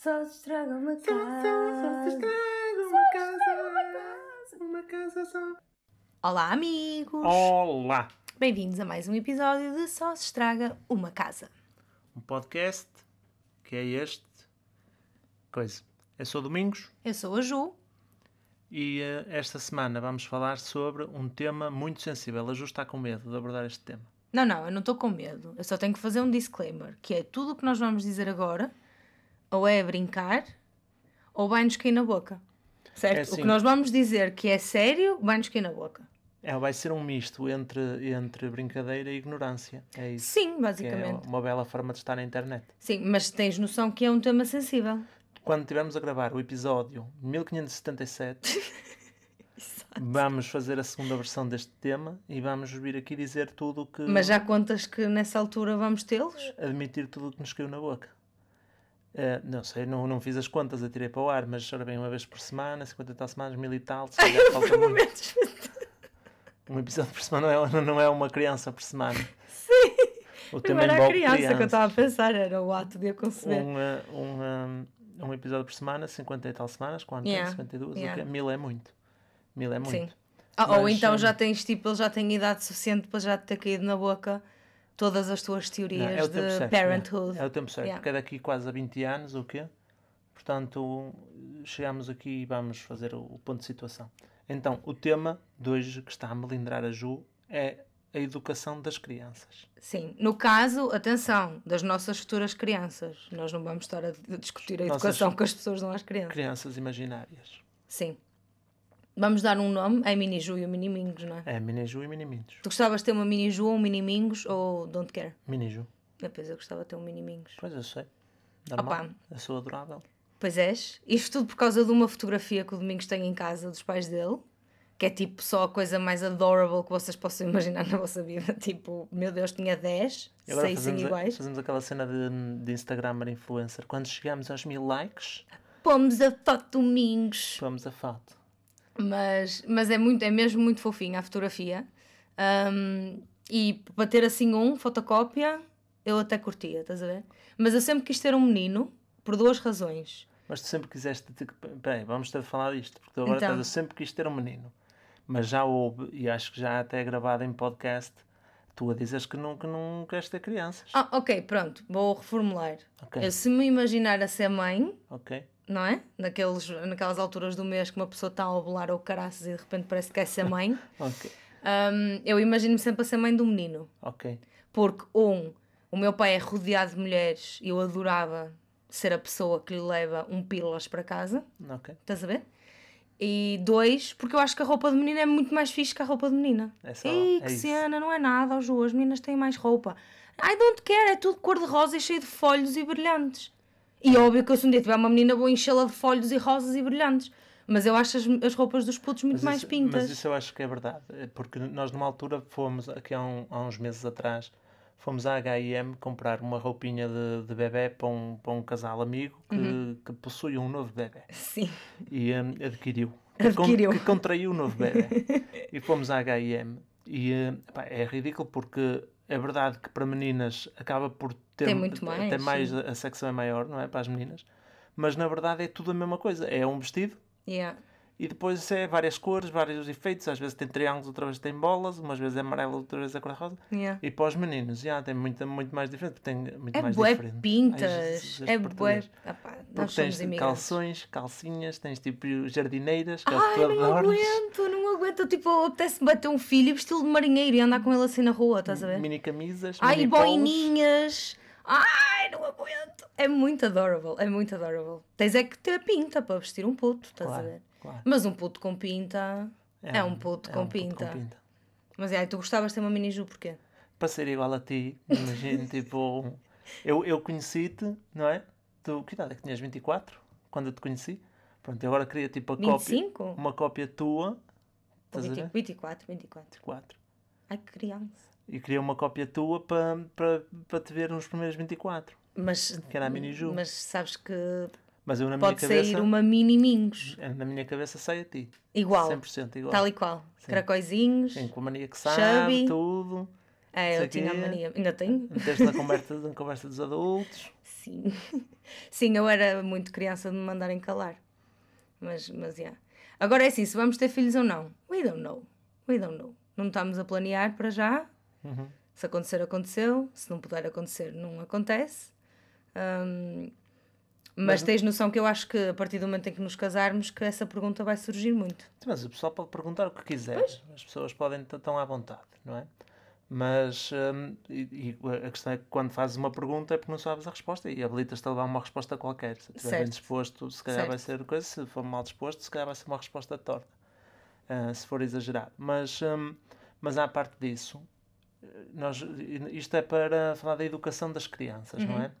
Só se estraga uma casa. só, só se estraga uma casa. Uma casa só. Olá, amigos! Olá! Bem-vindos a mais um episódio de Só se estraga uma casa. Um podcast que é este. Coisa. Eu sou Domingos Eu sou a Ju. e eh, esta semana vamos falar sobre um tema muito sensível. A Ju está com medo de abordar este tema. Não, não, eu não estou com medo. Eu só tenho que fazer um disclaimer, que é tudo o que nós vamos dizer agora, ou é brincar, ou vai-nos cair na boca. Certo? É o assim. que nós vamos dizer que é sério, vai-nos cair na boca. É, vai ser um misto entre, entre brincadeira e ignorância. É isso. Sim, é basicamente. uma bela forma de estar na internet. Sim, mas tens noção que é um tema sensível. Quando estivermos a gravar o episódio 1577, vamos fazer a segunda versão deste tema e vamos vir aqui dizer tudo o que. Mas já contas que nessa altura vamos tê-los? admitir tudo o que nos caiu na boca. Eh, não sei, não, não fiz as contas, atirei para o ar, mas ora bem, uma vez por semana, 50 e tal semanas, mil e tal, se calhar falta muito. Um episódio por semana não é, não é uma criança por semana. Sim. O tema era a envolve criança que eu estava a pensar, era o ato de a conceber. Um, um, um episódio por semana, 50 e tal semanas, quando Yeah, tem 52, o yeah. Mil é muito. Mil é muito. Sim. Ah, ou Mas, então hum, já tens, tipo, ele já tem idade suficiente para já te ter caído na boca todas as tuas Não, teorias é o tempo de certo. parenthood. né? É o tempo certo, Yeah. porque é daqui quase a 20 anos, o quê? Portanto, chegamos aqui e vamos fazer o, o ponto de situação. Então, o tema de hoje que está a melindrar a Ju é a educação das crianças. Sim. No caso, atenção, das nossas futuras crianças. Nós não vamos estar a discutir a Nossas- educação que as pessoas dão às crianças. Crianças imaginárias. Sim. Vamos dar um nome, é Mini Ju e o Mini Mingos, não é? É Mini Ju e Mini Mintos. Tu gostavas de ter uma Mini Ju ou um Mini Mingos ou don't care? Mini Ju. Depois eu gostava de ter um Mini Mingos. Pois eu sei. Normal. Opa. Eu sou adorável. Pois és. Isto tudo por causa de uma fotografia que o Domingos tem em casa dos pais dele, que é tipo só a coisa mais adorable que vocês possam imaginar na vossa vida. Tipo, meu Deus, tinha 10, E agora 6 fazemos, a- iguais. fazemos aquela cena de, de Instagramer influencer. Quando chegamos aos mil likes, Pomos a foto Domingos. vamos a foto. Mas, mas é, muito, é mesmo muito fofinha a fotografia. Ahm, e para ter assim um, fotocópia, eu até curtia, estás a ver? Mas eu sempre quis ter um menino por duas razões. Mas tu sempre quiseste. ter- Peraí, vamos ter de falar disto, porque tu agora Então. estás a sempre quis ter um menino. Mas já houve, e acho que já até é gravado em podcast, tu a dizes que não, que não queres ter crianças. Ah, ok, pronto, vou reformular. Ok. Eu, se me imaginar a ser mãe, Ok? Não é? Naqueles, naquelas alturas do mês que uma pessoa está a ovular ou caraças e de repente parece que quer ser mãe, Ok. hum, eu imagino-me sempre a ser mãe do menino. Ok. Porque, um, o meu pai é rodeado de mulheres e eu adorava ser a pessoa que lhe leva um pílulas para casa, Ok. estás a ver? E dois, porque eu acho que a roupa de menina é muito mais fixe que a roupa de menina. É só- Ei, é que cena, não é nada, Ju, as meninas têm mais roupa. I don't care, é tudo cor-de-rosa e cheio de folhos e brilhantes. E óbvio que eu se um dia tiver uma menina vou enchê-la de folhos e rosas e brilhantes. Mas eu acho as, as roupas dos putos muito Mas mais isso, pintas. Mas isso eu acho que é verdade. é Porque nós, numa altura, fomos, aqui há, um- há uns meses atrás, fomos à HM comprar uma roupinha de, de bebê para um, para um casal amigo que, Uhum. que possui um novo bebê. Sim. e hum, adquiriu. Que Adquiriu. Que contraiu o novo bebê. e fomos à H&M. E hum, pá, é ridículo porque é verdade que para meninas acaba por ter Tem muito mais, até mais sim. a secção é maior, não é? Para as meninas. Mas na verdade é tudo a mesma coisa. É um vestido Yeah. E depois é várias cores, vários efeitos. Às vezes tem triângulos, outra vez tem bolas, umas vezes é amarelo, outra vez é cor-de-rosa. Yeah. E para os meninos, já tem muito, muito mais diferente. Tem muito É mais bué diferente. Pintas, é bué... Porque tens imigrantes. calções, calcinhas, tens tipo jardineiras, que é Ai, tu não aguento, não aguento. Tipo, apetece-me bater um filho e vesti-lo de marinheiro e andar com ele assim na rua, estás a ver? Mini camisas, Ai, mini boininhas. Ai, não aguento. É muito adorable, é muito adorable. Tens é que ter pinta para vestir um puto, estás a Claro, ver? Claro. Mas um puto com pinta é, um puto, é com, um puto pinta. com pinta. Mas é, tu gostavas de ter uma mini ju porquê? Para ser igual a ti, imagina, tipo, eu, eu conheci-te, não é? Tu, que idade é que tinhas? 24? Quando eu te conheci? Pronto, eu agora queria tipo a 25? cópia, uma cópia tua, estás a 20 ver? 24, 24. 24. Ai, que criança. E queria uma cópia tua para, para, para te ver nos primeiros 24. Mas, Que era a mini Ju. mas sabes que Mas eu na minha pode cabeça, sair uma mini mingos. na minha cabeça sai a ti. Igual. 100% igual. Tal e qual. Caracóizinhos. Sim, com a mania que sabe, Chubby. tudo. É, eu tinha a mania. Ainda tenho? Meteste na conversa, na conversa dos adultos. Sim. sim. sim, eu era muito criança de me mandarem calar. Mas, mas, yeah. Agora é assim, se vamos ter filhos ou não, we don't know. We don't know. Não estamos a planear para já. Uhum. Se acontecer, aconteceu. Se não puder acontecer, não acontece. Um, mas, mas tens noção que eu acho que a partir do momento em que nos casarmos, que essa pergunta vai surgir muito. Mas o pessoal pode perguntar o que quiser. Pois. As pessoas podem estar à vontade, não é? Mas um, e, e a questão é que quando fazes uma pergunta é porque não sabes a resposta e habilitas-te a levar uma resposta qualquer. Se estiver bem disposto, se calhar certo. vai ser coisa, se for mal disposto, se calhar vai ser uma resposta torta, uh, se for exagerado. Mas, um, mas à parte disso, nós, isto é para falar da educação das crianças, uhum. não é?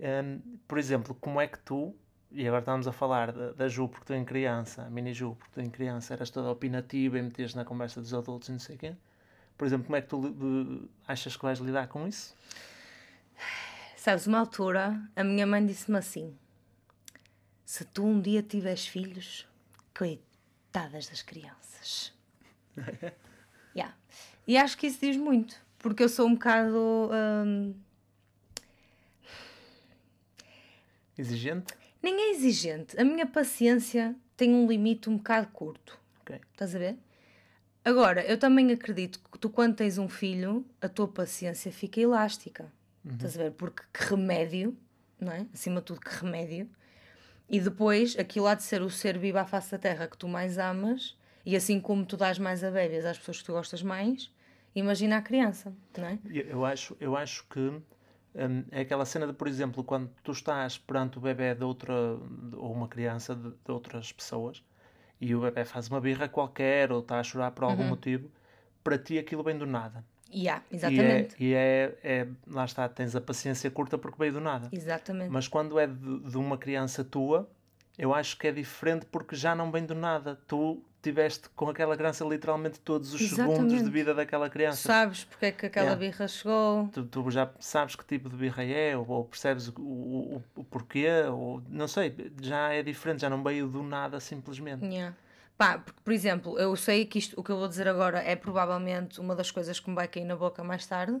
Um, por exemplo, como é que tu, e agora estamos a falar da, da Ju porque tu em criança, a mini Ju porque tu em criança eras toda opinativa e metias na conversa dos adultos e não sei o quê por exemplo, como é que tu achas que vais lidar com isso? Sabes, uma altura a minha mãe disse-me assim: se tu um dia tiveres filhos, coitadas das crianças. yeah. E acho que isso diz muito, porque eu sou um bocado. Hum... Exigente? Nem é exigente. A minha paciência tem um limite um bocado curto. Okay. Estás a ver? Agora, eu também acredito que tu, quando tens um filho, a tua paciência fica elástica. Uhum. Estás a ver? Porque que remédio, não é? Acima de tudo, que remédio. E depois, aquilo há de ser o ser vivo à face da terra que tu mais amas, e assim como tu dás mais a bebês às pessoas que tu gostas mais, imagina a criança, não é? Eu acho, eu acho que hum, é aquela cena de, por exemplo, quando tu estás perante o bebê de outra, ou uma criança de, de outras pessoas, e o bebê faz uma birra qualquer ou está a chorar por algum uhum. motivo, para ti aquilo vem do nada. Yeah, exatamente. E, é, e é, é, lá está, tens a paciência curta porque veio do nada. Exatamente. Mas quando é de, de uma criança tua, eu acho que é diferente porque já não vem do nada. Tu tiveste com aquela criança literalmente todos os Exatamente. segundos de vida daquela criança. Sabes porque é que aquela birra chegou. Tu, tu, já sabes que tipo de birra é, ou, ou percebes o, o, o, porquê, ou não sei, já é diferente, já não veio do nada simplesmente. Yeah. Pá, porque, por exemplo, eu sei que isto, o que eu vou dizer agora é provavelmente uma das coisas que me vai cair na boca mais tarde,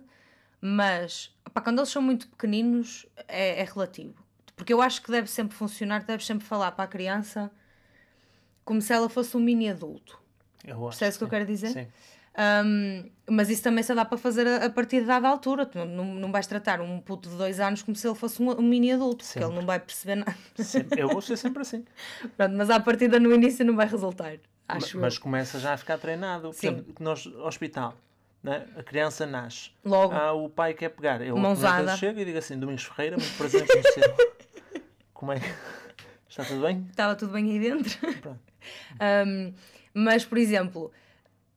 mas pá, quando eles são muito pequeninos é, é relativo. Porque eu acho que deve sempre funcionar, deve sempre falar para a criança como se ela fosse um mini adulto. Eu acho, Percebes o que eu quero dizer? Sim. Um, mas isso também só dá para fazer a, a partir de dada altura. Tu não, não vais tratar um puto de dois anos como se ele fosse um, um mini adulto, sempre. porque ele não vai perceber nada. Sempre. Eu vou ser sempre assim. Pronto, mas à partida no início não vai resultar. Acho mas, mas começa já a ficar treinado. Sim. Exemplo, nós, hospital, né? a criança nasce. Logo. Ah, o pai quer pegar. Eu Mãozada. chego e digo assim: Domingos Ferreira, muito prazer em conhecer. Como é que. Está tudo bem? Estava tudo bem aí dentro. Pronto. Um, mas, por exemplo,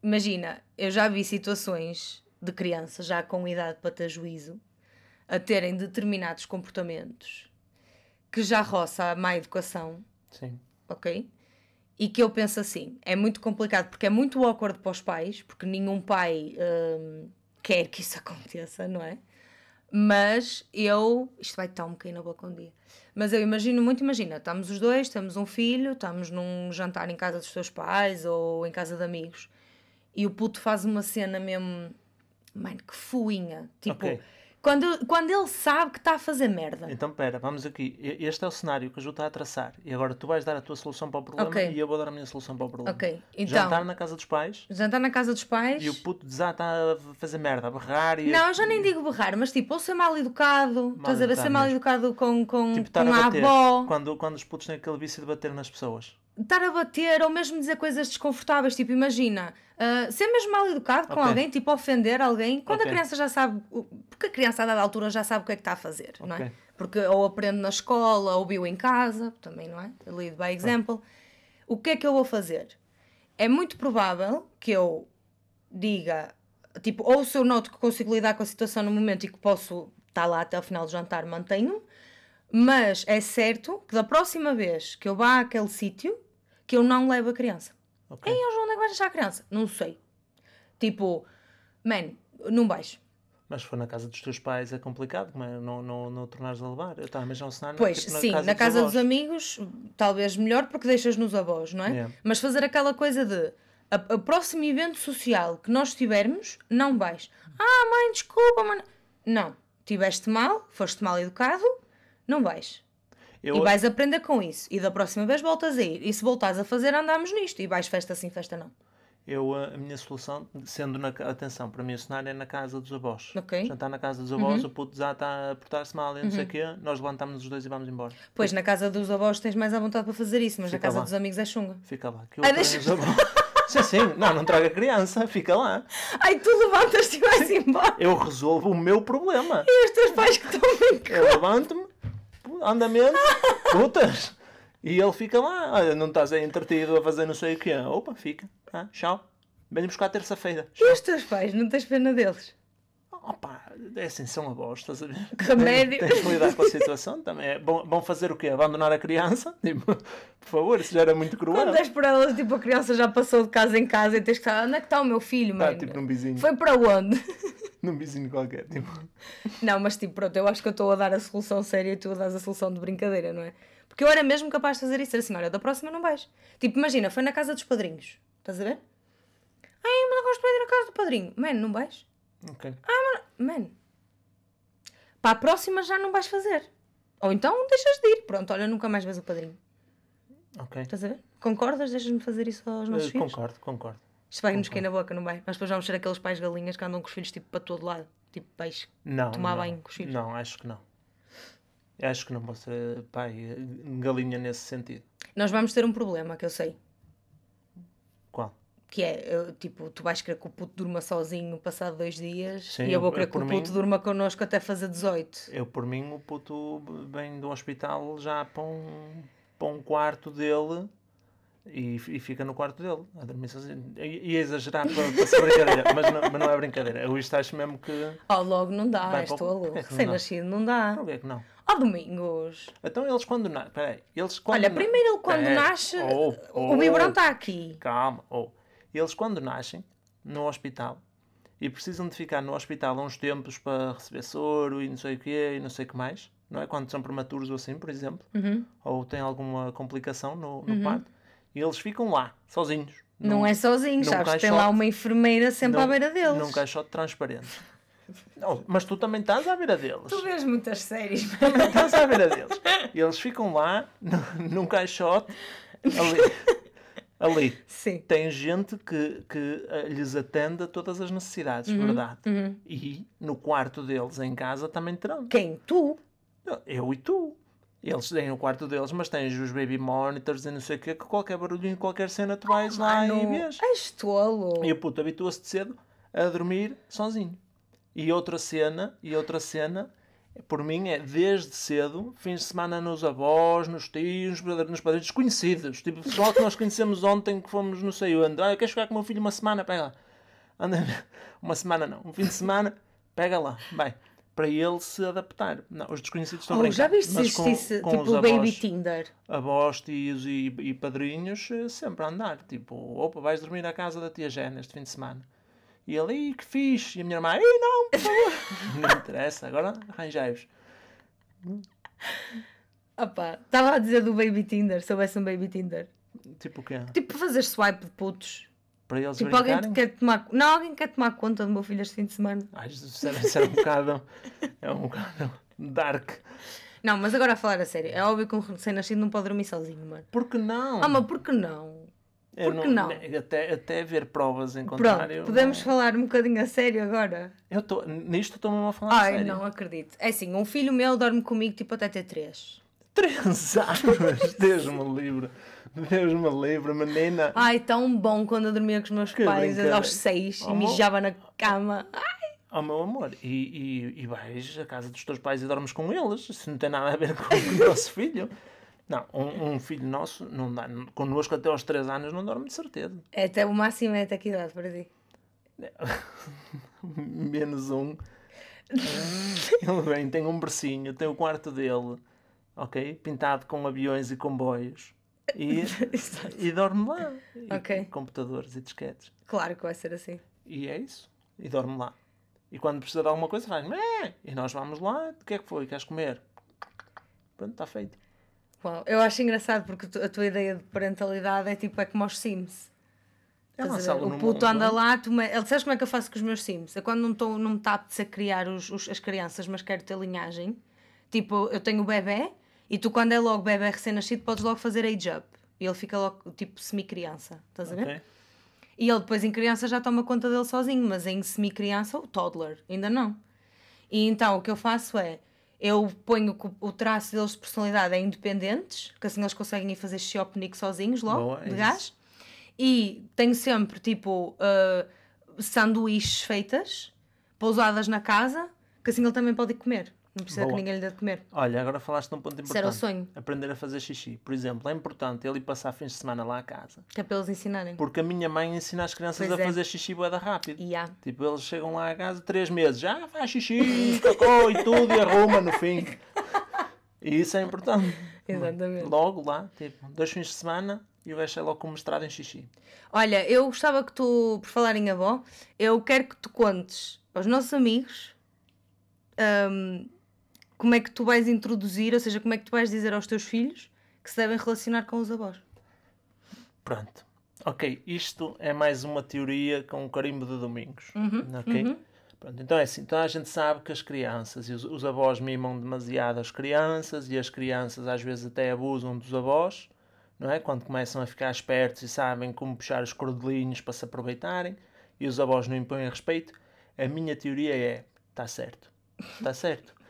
imagina, eu já vi situações de crianças já com idade para ter juízo a terem determinados comportamentos que já roça a má educação. Sim. Ok? E que eu penso assim, é muito complicado porque é muito awkward para os pais, porque nenhum pai quer que isso aconteça, não é? Mas eu. Isto vai estar um bocadinho na boca um dia. Mas eu imagino muito, imagina, estamos os dois, temos um filho, estamos num jantar em casa dos teus pais ou em casa de amigos e o puto faz uma cena mesmo. Mano, que fuinha. Tipo, okay. Quando, quando ele sabe que está a fazer merda. Então, pera, vamos aqui. Este é o cenário que a Ju está a traçar. E agora tu vais dar a tua solução para o problema okay. e eu vou dar a minha solução para o problema. Ok. Então, jantar na casa dos pais. Jantar na casa dos pais. E o puto está a fazer merda, a berrar e. Não, eu já nem digo berrar, mas tipo, ou ser mal educado. Mal estás a ver? Ser mal educado com, com, tipo, com a, a avó. Quando, quando os putos têm aquele vício de bater nas pessoas estar a bater ou mesmo dizer coisas desconfortáveis, tipo, imagina, uh, ser mesmo mal educado com okay. alguém, tipo, ofender alguém, quando okay. a criança já sabe, porque a criança a dada altura já sabe o que é que está a fazer, okay. não é? Porque ou aprende na escola, ou viu em casa, também, não é? Lead by example. O que é que eu vou fazer? É muito provável que eu diga, tipo, ou se eu noto que consigo lidar com a situação no momento e que posso estar lá até ao final do jantar, mantenho, mas é certo que da próxima vez que eu vá àquele sítio, que eu não levo a criança. Okay. E onde é que vais deixar a criança? Não sei. Tipo, man, não vais. Mas se for na casa dos teus pais é complicado, como é? Não, não, não tornares a levar. Eu estava a imaginar um cenário Pois, tipo, na sim, casa na casa dos, dos, amigos, talvez melhor porque deixas nos avós, não é? Yeah. Mas fazer aquela coisa de a, a próximo evento social que nós tivermos, não vais. Ah, mãe, desculpa, mãe. Não, tiveste mal, foste mal educado, não vais. Eu, E vais aprender com isso. E da próxima vez voltas a ir. E se voltares a fazer, andamos nisto. E vais festa sim, festa não. eu, a minha solução, sendo na atenção, para mim o cenário é na casa dos avós. Ok. Jantar na casa dos avós, o puto já está a portar-se mal e não Uhum. sei o quê, nós levantamos os dois e vamos embora. Pois, na casa dos avós tens mais à vontade para fazer isso, mas na Fica casa lá. dos amigos é chunga. Fica lá. Que eu Ah, deixa- os avós. sim, sim. Não, não traga criança, fica lá. Ai, tu levantas-te e vais embora. Eu resolvo o meu problema. E os teus pais que estão bem Eu levanto-me, andamento, putas. E ele fica lá. Olha, não estás aí entretido a fazer não sei o quê. Opa, fica. Ah, tchau. Venho buscar terça-feira. E os teus pais, não tens pena deles? Opa, é assim, são avós, estás a ver? Que remédio. Tens que lidar com a situação também. É bom, bom fazer o quê? Abandonar a criança? Tipo, por favor, isso já era muito cruel. Quando és por elas, tipo, a criança já passou de casa em casa e tens que estar, onde é que está o meu filho, Está mano? tipo num vizinho. Foi para onde? Num vizinho qualquer. Tipo. Não, mas tipo, pronto, eu acho que eu estou a dar a solução séria e tu a dar a solução de brincadeira, não é? Porque eu era mesmo capaz de fazer isso, era assim, olha, da próxima não vais. Tipo, imagina, foi na casa dos padrinhos, estás a ver? Ai, mas gosto de ir na casa do padrinho. Mano, não vais? Ok. Mano, para a próxima já não vais fazer. Ou então deixas de ir. Pronto, olha, nunca mais vês o padrinho. Ok. Estás a ver? Concordas? Deixas-me fazer isso aos nossos Eh, filhos? concordo, concordo. Isto vai-nos cair na boca, não vai? Nós depois vamos ser aqueles pais galinhas que andam com os filhos tipo para todo lado. Tipo peixe. Não. Tomar não. banho com os filhos. Não, acho que não. Acho que não vou ser pai eh, galinha nesse sentido. Nós vamos ter um problema, que eu sei. Qual? Que é, eu, tipo, tu vais querer que o puto durma sozinho passado dois dias Sim, e eu vou eu- querer que por o mim- puto durma connosco até fazer 18. Eu, por mim, o puto vem do hospital já para um, para um quarto dele e, e fica no quarto dele, a dormir sozinho. Ia exagerar para, para ser brincadeira, mas não, mas não é brincadeira. Eu isto acho mesmo que. Oh, logo não dá, Vai és para o- tolo. Porquê que não Sem dá? nascido não dá. Por que é que não? Ó domingos. Então eles quando nascem. Peraí, eles quando. Olha, primeiro ele quando Pera, nasce, oh, o oh, biberão está aqui. Calma, oh. Eles quando nascem no hospital e precisam de ficar no hospital uns tempos para receber soro e não sei o quê e não sei o que mais, não é? Quando são prematuros ou assim, por exemplo, Uhum. ou têm alguma complicação no, no parto, e eles ficam lá, sozinhos. Não, num- é sozinho, num sabes? Tem caixote. lá uma enfermeira sempre à num- beira deles. Num caixote transparente. Não, mas tu também estás à beira deles. Tu vês muitas séries. Também estás à beira deles. E eles ficam lá, num, num caixote, ali. Ali. Sim. tem gente que, que eh, lhes atende a todas as necessidades, verdade? uhum. E no quarto deles em casa também terão. Quem? Tu? Eu e tu. Eles têm o quarto deles, mas tens os baby monitors e não sei o quê, que qualquer barulhinho, qualquer cena, tu vais lá e Mano, vês. és tolo. E o puto habitua-se de cedo a dormir sozinho. E outra cena, e outra cena, por mim é desde cedo, fins de semana nos avós, nos tios, nos padrinhos desconhecidos. Tipo, pessoal que nós conhecemos ontem que fomos não sei onde. Ah, queres ficar com o meu filho uma semana? Pega lá. Anda, uma semana não, um fim de semana, pega lá, vai. Para ele se adaptar. Não, os desconhecidos estão Oh, já viste se mas com- existisse com tipo o Baby avós- Tinder? avós, tios e, e padrinhos eh, sempre a andar. Tipo, opa, vais dormir à casa da tia Jana este fim de semana. E ele, "Ih, que fixe. E a minha irmã, ei, não, por favor. não interessa, agora arranjai-vos. Opa, estava a dizer do Baby Tinder, se houvesse um Baby Tinder. Tipo o quê? Tipo fazer swipe de putos. Para eles Tipo, alguém brincarem? que quer tomar. Não, alguém quer tomar conta do meu filho este fim de semana. Ai, era, isso era um bocado... É um bocado dark. Não, mas agora a falar a sério. É óbvio que um recém-nascido não pode dormir sozinho, mano. Por que não? Ah, mas por que não? Eu por que não? Até, até ver provas em Pronto, contrário... podemos não- falar um bocadinho a sério agora? Eu tô, nisto estou mesmo a falar a Ai, sério. não acredito. É assim, um filho meu dorme comigo tipo até ter 3. Três anos, Deus-me livre. Deus-me livre, menina. Ai, tão bom quando eu dormia com os meus Que pais aos 6 e Amor. mijava na cama. Oh meu amor, e, e, e vais à casa dos teus pais e dormes com eles? Isso não tem nada a ver com o nosso filho. Não, um, um filho nosso não dá. Connosco até aos 3 anos não dorme de certeza. É até o máximo é até que idade para ti? Menos um. Ele vem, tem um bercinho, tem o quarto dele, ok? Pintado com aviões e comboios. E, e dorme lá. E. Computadores e disquetes. Claro que vai ser assim. E é isso. E dorme lá. E quando precisa de alguma coisa faz! E nós vamos lá. O que é que foi? Queres comer? Pronto, está feito. Uau, eu acho engraçado porque a tua ideia de parentalidade é tipo é como aos Sims. É O puto anda lá, tu ele sabes como é que eu faço com os meus Sims? É quando não, tô, não me está a criar os, os- as crianças, mas quero ter linhagem. Tipo, eu tenho o bebê e tu, quando é logo bebê recém-nascido, podes logo fazer age up. E ele fica logo, tipo, semi-criança. Estás a ver? E ele depois em criança já toma conta dele sozinho, mas em semi-criança, o toddler, ainda não. E então o que eu faço é, eu ponho que o- traço deles de personalidade é independentes, que assim eles conseguem ir fazer penico sozinhos logo, Boa, é de isso. gás. E tenho sempre, tipo, uh, sanduíches feitas, pousadas na casa, que assim ele também pode comer. Não precisa Boa. que ninguém lhe dê de comer. Olha, agora falaste de um ponto Isso importante. era o sonho. Aprender a fazer xixi. Por exemplo, é importante ele ir passar fins de semana lá à casa. Que é para eles ensinarem. Porque a minha mãe ensina as crianças Pois a é. fazer xixi boeda rápido. E há. Tipo, eles chegam lá à casa três meses, já faz xixi, cocô e tudo, e arruma no fim. E isso é importante. Exatamente. Logo lá, tipo, dois fins de semana e o gajo sai logo com mestrado em xixi. Olha, eu gostava que tu, por falar em avó, eu quero que tu contes aos nossos amigos hum, como é que tu vais introduzir, ou seja, como é que tu vais dizer aos teus filhos que se devem relacionar com os avós. Pronto. Ok, isto é mais uma teoria com um carimbo de domingos. Uhum, ok? Pronto, então é assim, toda a gente sabe que as crianças e os, os avós mimam demasiado as crianças e as crianças às vezes até abusam dos avós, não é? Quando começam a ficar espertos e sabem como puxar os cordelinhos para se aproveitarem e os avós não impõem respeito, a minha teoria é, está certo, está certo.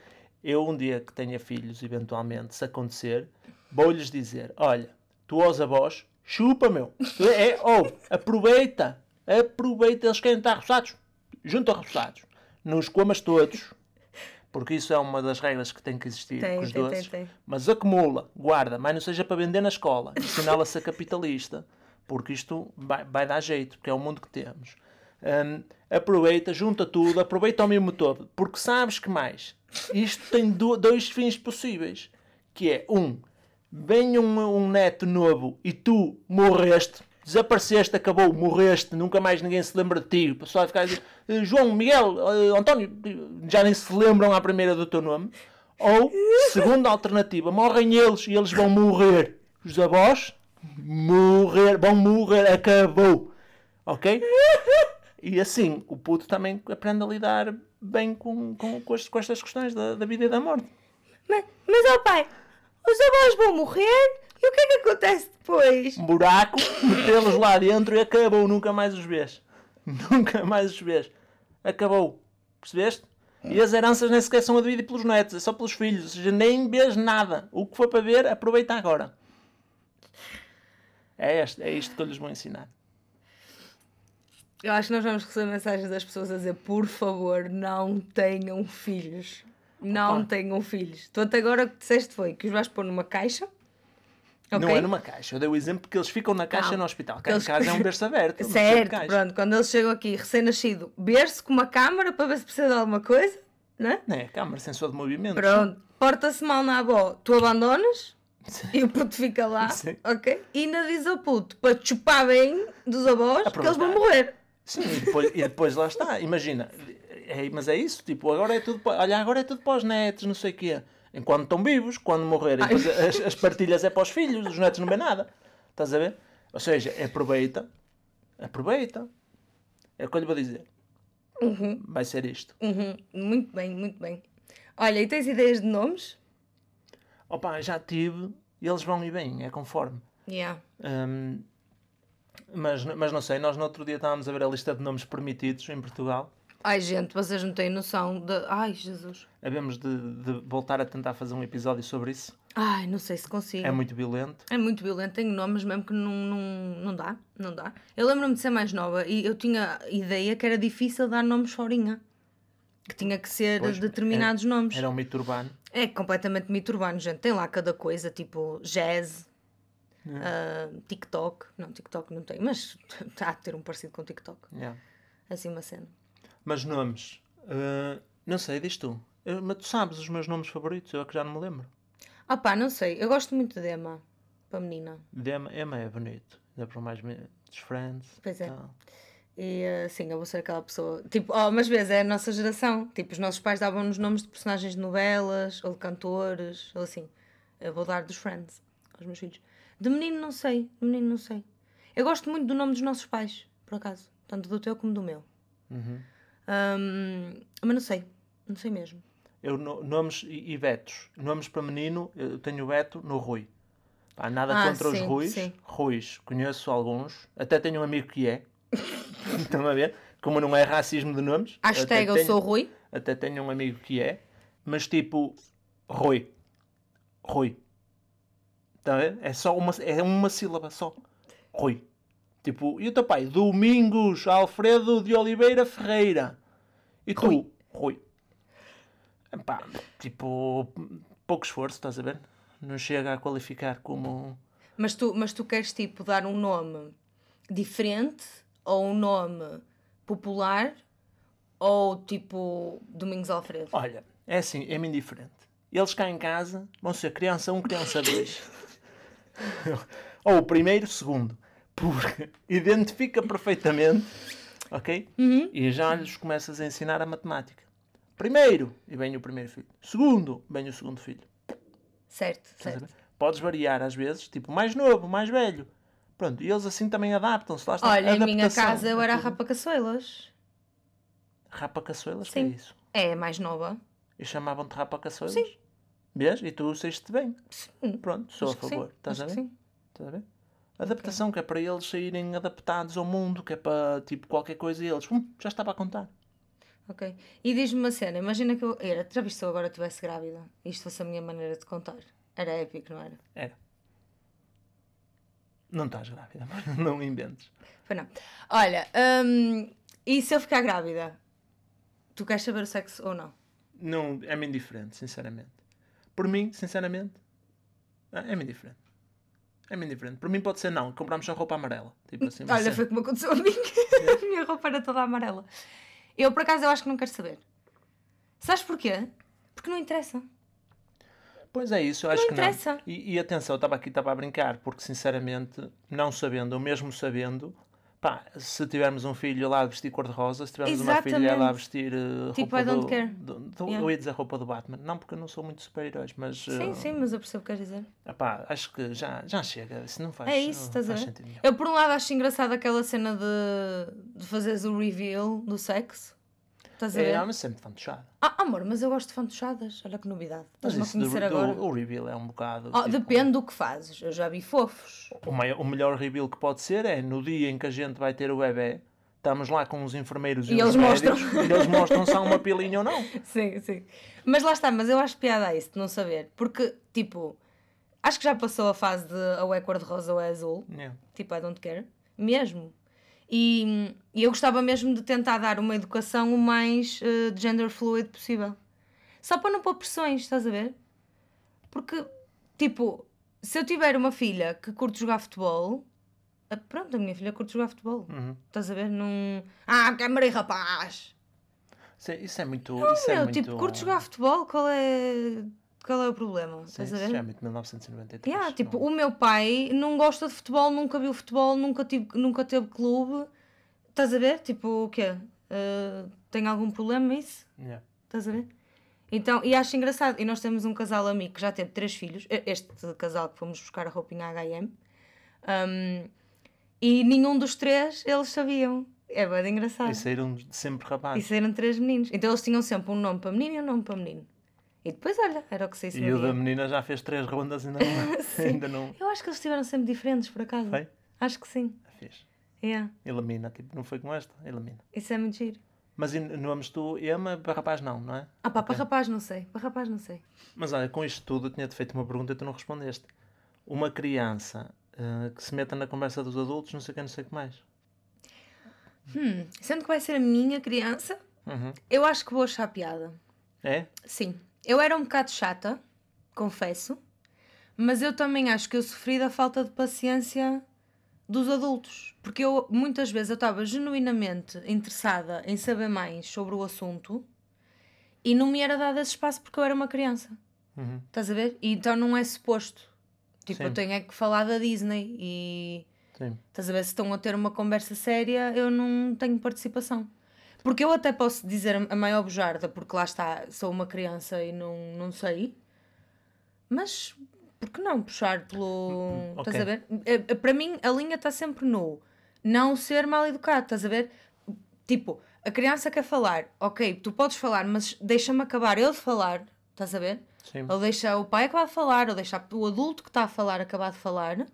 Eu um dia que tenha filhos, eventualmente, se acontecer, vou-lhes dizer, olha, tu aos avós, chupa, meu. É, ou, aproveita, aproveita, eles querem estar roçados, junto a roçados. Não os comas todos, porque isso é uma das regras que tem que existir Tem, com os tem, doces. tem. Mas acumula, guarda, mas não seja para vender na escola, ensiná-la a capitalista, porque isto vai, vai dar jeito, porque é o mundo que temos. Hum, aproveita, junta tudo, aproveita ao mesmo todo, porque sabes que mais? Isto tem do- dois fins possíveis, que é um, vem um, um neto novo e tu morreste, desapareceste, acabou, morreste, nunca mais ninguém se lembra de ti, o pessoal vai ficar a dizer, "Eh, João, Miguel, eh, António, já nem se lembram à primeira do teu nome. Ou, segunda alternativa, morrem eles e eles vão morrer. Os avós, morrer, vão morrer, acabou. Ok? E assim, o puto também aprende a lidar bem com, com, com, estes- com estas questões da, da vida e da morte. Mas, mas ó pai, os avós vão morrer e o que é que acontece depois? Um buraco, metê-los lá dentro e acabou, nunca mais os vês. Nunca mais os vês. Acabou. Percebeste? E as heranças nem sequer são a dividir pelos netos, é só pelos filhos. Ou seja, nem vês nada. O que for para ver, aproveita agora. É, este, é isto que eu lhes vou ensinar. Eu acho que nós vamos receber mensagens das pessoas a dizer por favor, não tenham filhos. Não Opa. tenham filhos. Tu até agora o que disseste foi que os vais pôr numa caixa. Não ok? é numa caixa. Eu dei o exemplo que eles ficam na caixa Não. no hospital. Que eles- casa é um berço aberto. não Certo, pronto. Quando eles chegam aqui, recém-nascido, berço com uma câmara para ver se precisa de alguma coisa, né? Não é, câmara, sensor de movimento. Pronto. Porta-se mal na avó, tu abandonas e o puto fica lá, Sim. ok? E ainda diz ao puto para te chupar bem dos avós que eles vão morrer. Sim, e depois, e depois lá está. Imagina, é, mas é isso, tipo, agora é tudo, pa- olha, agora é tudo para os netos, não sei o quê. Enquanto estão vivos, quando morrerem, depois as, as partilhas é para os filhos, os netos não vêem nada. Estás a ver? Ou seja, aproveita, aproveita. É o que eu lhe vou dizer. Vai ser isto. Uhum. Muito bem, muito bem. Olha, e tens ideias de nomes? Opa, já tive, e eles vão e bem, é conforme. Yeah. Hum, mas, mas não sei, nós no outro dia estávamos a ver a lista de nomes permitidos em Portugal. Ai, gente, vocês não têm noção de. Ai, Jesus. Havemos de, de voltar a tentar fazer um episódio sobre isso. Ai, não sei se consigo. É muito violento. É muito violento, tenho nomes mesmo que não, não, não dá, não dá. Eu lembro-me de ser mais nova e eu tinha ideia que era difícil dar nomes forinha. Que tinha que ser Pois, determinados nomes. Era um mito urbano. É completamente mito urbano, gente. Tem lá cada coisa, tipo jazz, ah, TikTok. Não, TikTok não tem, mas está a ter um parecido com TikTok. Yeah. Assim uma cena. Mas nomes. uh, não sei, diz tu. Eu- mas tu sabes os meus nomes favoritos, eu é que já não me lembro. Ah pá, não sei. Eu gosto muito de Emma, para menina. De Emma, Emma é bonito. Ainda por mais dos Friends. Pois é. tal. E ah, sim, eu vou ser aquela pessoa. Tipo, oh, mas vês, é a nossa geração. Tipo, os nossos pais davam-nos nomes de personagens de novelas ou de cantores, ou assim. Eu vou dar dos Friends aos meus filhos. De menino, não sei. De menino, não sei. Eu gosto muito do nome dos nossos pais, por acaso. Tanto do teu como do meu. Uhum. Ahm, mas não sei. Não sei mesmo. Eu, no- nomes e, e Betos. Nomes para menino, eu tenho o Beto no Rui. Pá, nada Ah, contra os sim, Ruis. sim. Ruis, conheço alguns. Até tenho um amigo que é. Estão a ver? Como não é racismo de nomes. Hashtag eu tenho- sou Rui. Até tenho um amigo que é. Mas tipo, Rui. Rui. Ver? É só uma, é uma sílaba só. Rui. Tipo, e o teu pai? Domingos Alfredo de Oliveira Ferreira. E tu? Rui. Rui. Epá, tipo, pouco esforço, estás a ver? Não chega a qualificar como. Mas tu, mas tu queres tipo dar um nome diferente ou um nome popular ou tipo Domingos Alfredo? Olha, é assim, é-me indiferente. Eles cá em casa vão ser criança 1, criança 2. Ou o primeiro, segundo. Porque identifica perfeitamente, ok? E já lhes começas a ensinar a matemática. Primeiro, e vem o primeiro filho. Segundo, vem o segundo filho. Certo, Estás certo. Podes variar às vezes, tipo, mais novo, mais velho. Pronto, e eles assim também adaptam-se. Lá está. Olha, em minha casa eu era a É tudo. Rapa Caçoelas. Rapa caçoelas, que é Sim. isso? É mais nova. E chamavam-te rapa caçoelas? Sim. Vês? E tu saíste bem. Sim. Pronto, sou Acho a favor. sim, Estás a acho ver? que sim. Estás a ver? Adaptação, que é para eles saírem adaptados ao mundo, que é para tipo qualquer coisa e eles, hum, já estava a contar. Ok. E diz-me uma cena, imagina que eu. Era, já viste se eu agora estivesse grávida? Isto fosse a minha maneira de contar. Era épico, não era? Era. Não estás grávida, não inventes. Foi não. Olha, hum, e se eu ficar grávida? Tu queres saber o sexo ou não? Não, é-me indiferente, sinceramente. Por mim, sinceramente, é- é-me indiferente. É-me indiferente. Por mim pode ser não, compramos só roupa amarela. Tipo assim, Olha, foi como aconteceu a mim. a minha roupa era toda amarela. Eu, por acaso, eu acho que não quero saber. Sabes porquê? Porque não interessa. Pois é isso, eu acho Não que não. interessa. E, e atenção, eu estava aqui estava a brincar, porque sinceramente, não sabendo, ou mesmo sabendo, pá, se tivermos um filho lá a vestir cor-de-rosa, se tivermos uma filha Exatamente. lá a vestir uh, Tipo, roupa I don't do, care. do- do- Yeah. Eu ia dizer roupa do Batman, não porque eu não sou muito super-heróis, mas Sim, uh, sim, mas eu percebo o que queres dizer. epá, acho que já, já chega, isso não faz, É isso, não estás a faz ver? sentido nenhum. Eu, por um lado, acho engraçado aquela cena de, de fazeres o reveal do sexo. Estás a ver? É, mas sempre fantochado. Ah, amor, mas eu gosto de fantochadas. Olha que novidade. Mas Estás-me a isso do, conhecer do- agora. o reveal é um bocado. Oh, tipo, depende do que fazes. Eu já vi fofos. O, maior- o melhor reveal que pode ser é no dia em que a gente vai ter o bebê, estamos lá com os enfermeiros e, E os eles mostram. médicos, e eles mostram se há uma pilinha ou não. Sim, sim. Mas lá está, mas eu acho piada a isso de não saber. Porque, tipo, acho que já passou a fase de ou é cor-de-rosa ou é azul. Yeah. Tipo, I don't care. Mesmo. E, e eu gostava mesmo de tentar dar uma educação o mais eh, gender fluid possível. Só para não pôr pressões, estás a ver? Porque, tipo, se eu tiver uma filha que curte jogar futebol, pronto, a minha filha curte jogar futebol. Uhum. Estás a ver? Num. Ah, câmara e rapaz! Isso, é, isso é muito. Não, isso é meu, muito, tipo, curte jogar futebol, qual é. Qual é o problema? Sim, Estás a ver? é muito 1993. Yeah, tipo, não- o meu pai não gosta de futebol, nunca viu futebol, nunca, tive, nunca teve clube. Estás a ver? Tipo, o quê? Uh, tem algum problema isso? Yeah. Estás a ver? Então, e acho engraçado. E nós temos um casal amigo que já teve três filhos. Este casal que fomos buscar a roupinha HM. Um, e nenhum dos três eles sabiam. É bem engraçado. E saíram sempre rapazes. E saíram três meninos. Então eles tinham sempre um nome para menino e um nome para menino. E depois, olha, era o que saísse E o da menina já fez três rondas e ainda não. ainda não. Eu acho que eles estiveram sempre diferentes, por acaso. Foi? Acho que sim. Fez. Yeah. Elimina, tipo, não foi com esta? Elimina. Isso é muito giro. Mas e nomes tu, Ema, para rapaz não, não é? Ah pá, para rapaz não sei. Para rapaz não sei. Mas olha, com isto tudo eu tinha-te feito uma pergunta e tu não respondeste. Uma criança eh, que se meta na conversa dos adultos, não sei o que, não sei o que mais. Hum, sendo que vai ser a minha criança, Uhum. eu acho que vou achar piada. É? Sim. Eu era um bocado chata, confesso, mas eu também acho que eu sofri da falta de paciência dos adultos. Porque eu, muitas vezes, eu estava genuinamente interessada em saber mais sobre o assunto e não me era dado esse espaço porque eu era uma criança. Uhum. Estás a ver? E então não é suposto. Tipo, Sim. eu tenho é que falar da Disney e Sim. Estás a ver? Se estão a ter uma conversa séria, eu não tenho participação. Porque eu até posso dizer a maior bujarda, porque lá está, sou uma criança e não, não sei. Mas, por que não puxar pelo. ok. Estás a ver? Eh, eh, Para mim, a linha está sempre no não ser mal educado, estás a ver? Tipo, A criança quer falar, ok, tu podes falar, mas deixa-me acabar eu de falar, estás a ver? Sim. Ou deixa o pai acabar de falar, ou deixa o adulto que está a falar acabar de falar,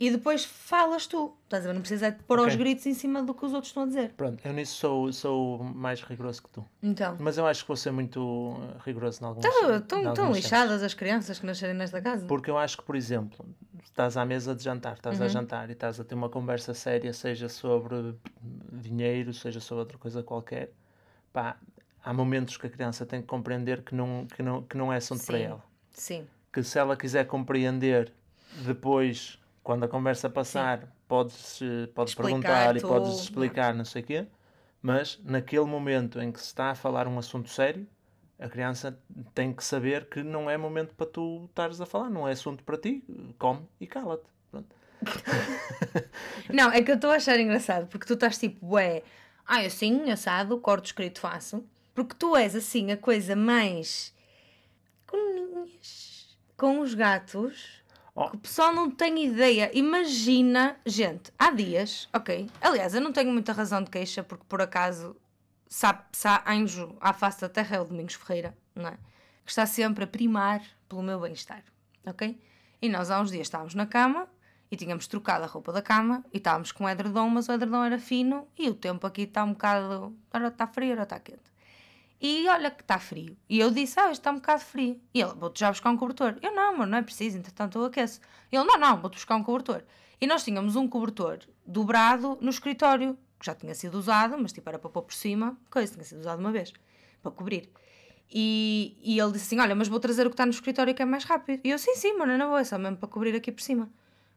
e depois falas tu, estás a ver? Não precisa de pôr Ok. os gritos em cima do que os outros estão a dizer. Pronto, eu nisso sou, sou mais rigoroso que tu. Então, Mas eu acho que vou ser muito eh, rigoroso em alguns estão, casos. lixadas as crianças que nascerem nesta casa. Porque eu acho que, por exemplo, estás à mesa de jantar, estás Uhum. a jantar e estás a ter uma conversa séria, seja sobre dinheiro, seja sobre outra coisa qualquer, pá, há momentos que a criança tem que compreender que não, que não, que não é assunto para Sim. ela. Sim, Que se ela quiser compreender depois, quando a conversa passar, podes, eh, podes perguntar e podes explicar, não sei o quê, mas naquele momento em que se está a falar um assunto sério, a criança tem que saber que não é momento para tu estares a falar, não é assunto para ti, come e cala-te. Não, é que eu estou a achar engraçado, porque tu estás tipo, ué, ah, assim, assado, corto escrito faço. Porque tu és assim a coisa mais. com os gatos. Oh. O pessoal não tem ideia. Imagina, gente, há dias, ok. Aliás, eu não tenho muita razão de queixa, porque por acaso, sabe, há anjo à face da terra é o Domingos Ferreira, não é? Que está sempre a primar pelo meu bem-estar, ok? E nós há uns dias estávamos na cama e tínhamos trocado a roupa da cama e estávamos com o edredom, mas o edredom era fino e o tempo aqui está um bocado. Ora está frio, ora está quente. E olha que está frio. E eu disse, ah, está um bocado frio. E ele, vou-te já buscar um cobertor. Eu, não, amor, não é preciso, entretanto eu aqueço. Ele, não, não, vou-te buscar um cobertor. E nós tínhamos um cobertor dobrado no escritório, que já tinha sido usado, mas tipo era para pôr por cima, coisa, tinha sido usado uma vez, para cobrir. E, e ele disse assim, olha, mas vou trazer o que está no escritório que é mais rápido. E eu, sim, sim, mano, não vou, é só mesmo para cobrir aqui por cima.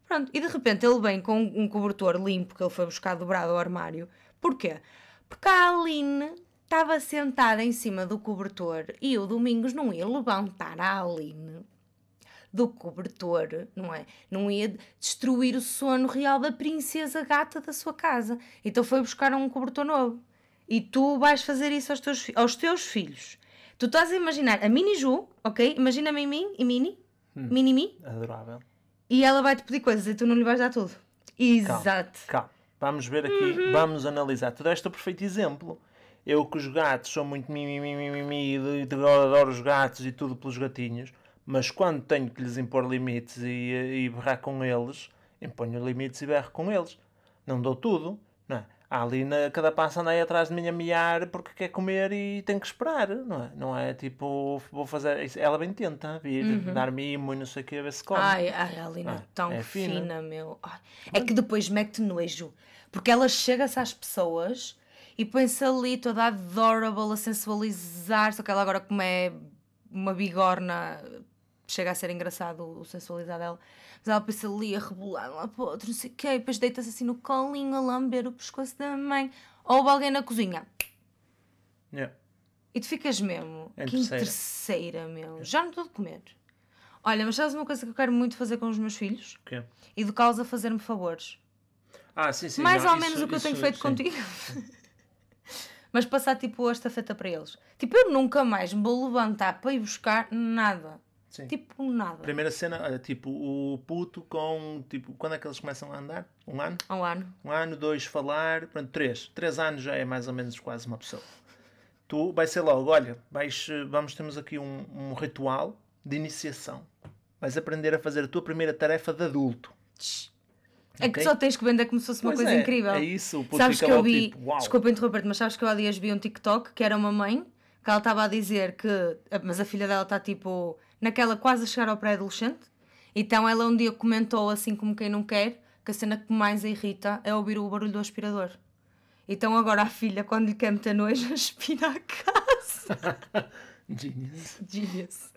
Pronto, e de repente ele vem com um cobertor limpo que ele foi buscar dobrado ao armário. Porquê? Porque a Aline estava sentada em cima do cobertor e o Domingos não ia levantar a Aline do cobertor, não é? Não ia destruir o sono real da princesa gata da sua casa. Então foi buscar um cobertor novo. E tu vais fazer isso aos teus, aos teus filhos. Tu estás a imaginar a Mini Ju, ok? Imagina-me em mim e Mini, Mini Mi, Adorável. e ela vai-te pedir coisas e tu não lhe vais dar tudo. Exato. Calma, vamos ver aqui, Uhum. vamos analisar. Tu deste o perfeito exemplo. Eu que os gatos sou muito mimimi, e adoro os gatos e tudo pelos gatinhos, mas quando tenho que lhes impor limites e, e berrar com eles, imponho limites e berro com eles. Não dou tudo, não é? Ali na, cada passo anda aí atrás de mim a miar porque quer comer e tem que esperar, não é? Não é tipo, vou fazer. isso- Ela bem tenta vir, dar mimo e não sei o que, a ver se come. Uhum. Ai, ai, a Alina é Ah, tão é fina, fina. meu. Ai, É que depois mete nojo. Porque ela chega-se às pessoas e põe-se ali toda adorable a sensualizar. Só que ela agora, como é uma bigorna, chega a ser engraçado o sensualizar dela. Mas ela põe-se ali a rebolar lá para outro, não sei o quê. E depois deita-se assim no colinho a lamber o pescoço da mãe. Ou alguém na cozinha. Yeah. E tu ficas mesmo. Em que terceira. terceira, meu. Já não estou de comer. Olha, mas sabes uma coisa que eu quero muito fazer com os meus filhos? O quê? Educá-los a fazer-me favores. Ah, sim, sim. Mais não, ou isso- menos o que eu tenho isso- feito sim. contigo. mas passar tipo a estafeta para eles. Tipo, eu nunca mais me vou levantar para ir buscar nada. Sim. Tipo, nada. Primeira cena, é, tipo, o puto com, tipo, quando é que eles começam a andar? Um ano? Ao ano. Um ano, dois, falar, pronto, três. Três anos já é mais ou menos quase uma pessoa. Tu, vai ser logo, olha, vais, eh, vamos, temos aqui um, um ritual de iniciação. Vais aprender a fazer a tua primeira tarefa de adulto. É que Ok? só tens que vender como se fosse uma Pois coisa é, incrível. é isso, o Sabes que eu vi. tipo, uau. Desculpa interromper-te, mas sabes que eu há dias vi um TikTok que era uma mãe que ela estava a dizer que. Mas a filha dela está tipo. naquela quase a chegar ao pré-adolescente. Então ela um dia comentou assim como quem não quer que a cena que mais a irrita é ouvir o barulho do aspirador. Então agora a filha, quando lhe quer meter nojo, aspira a casa. Genius. Genius.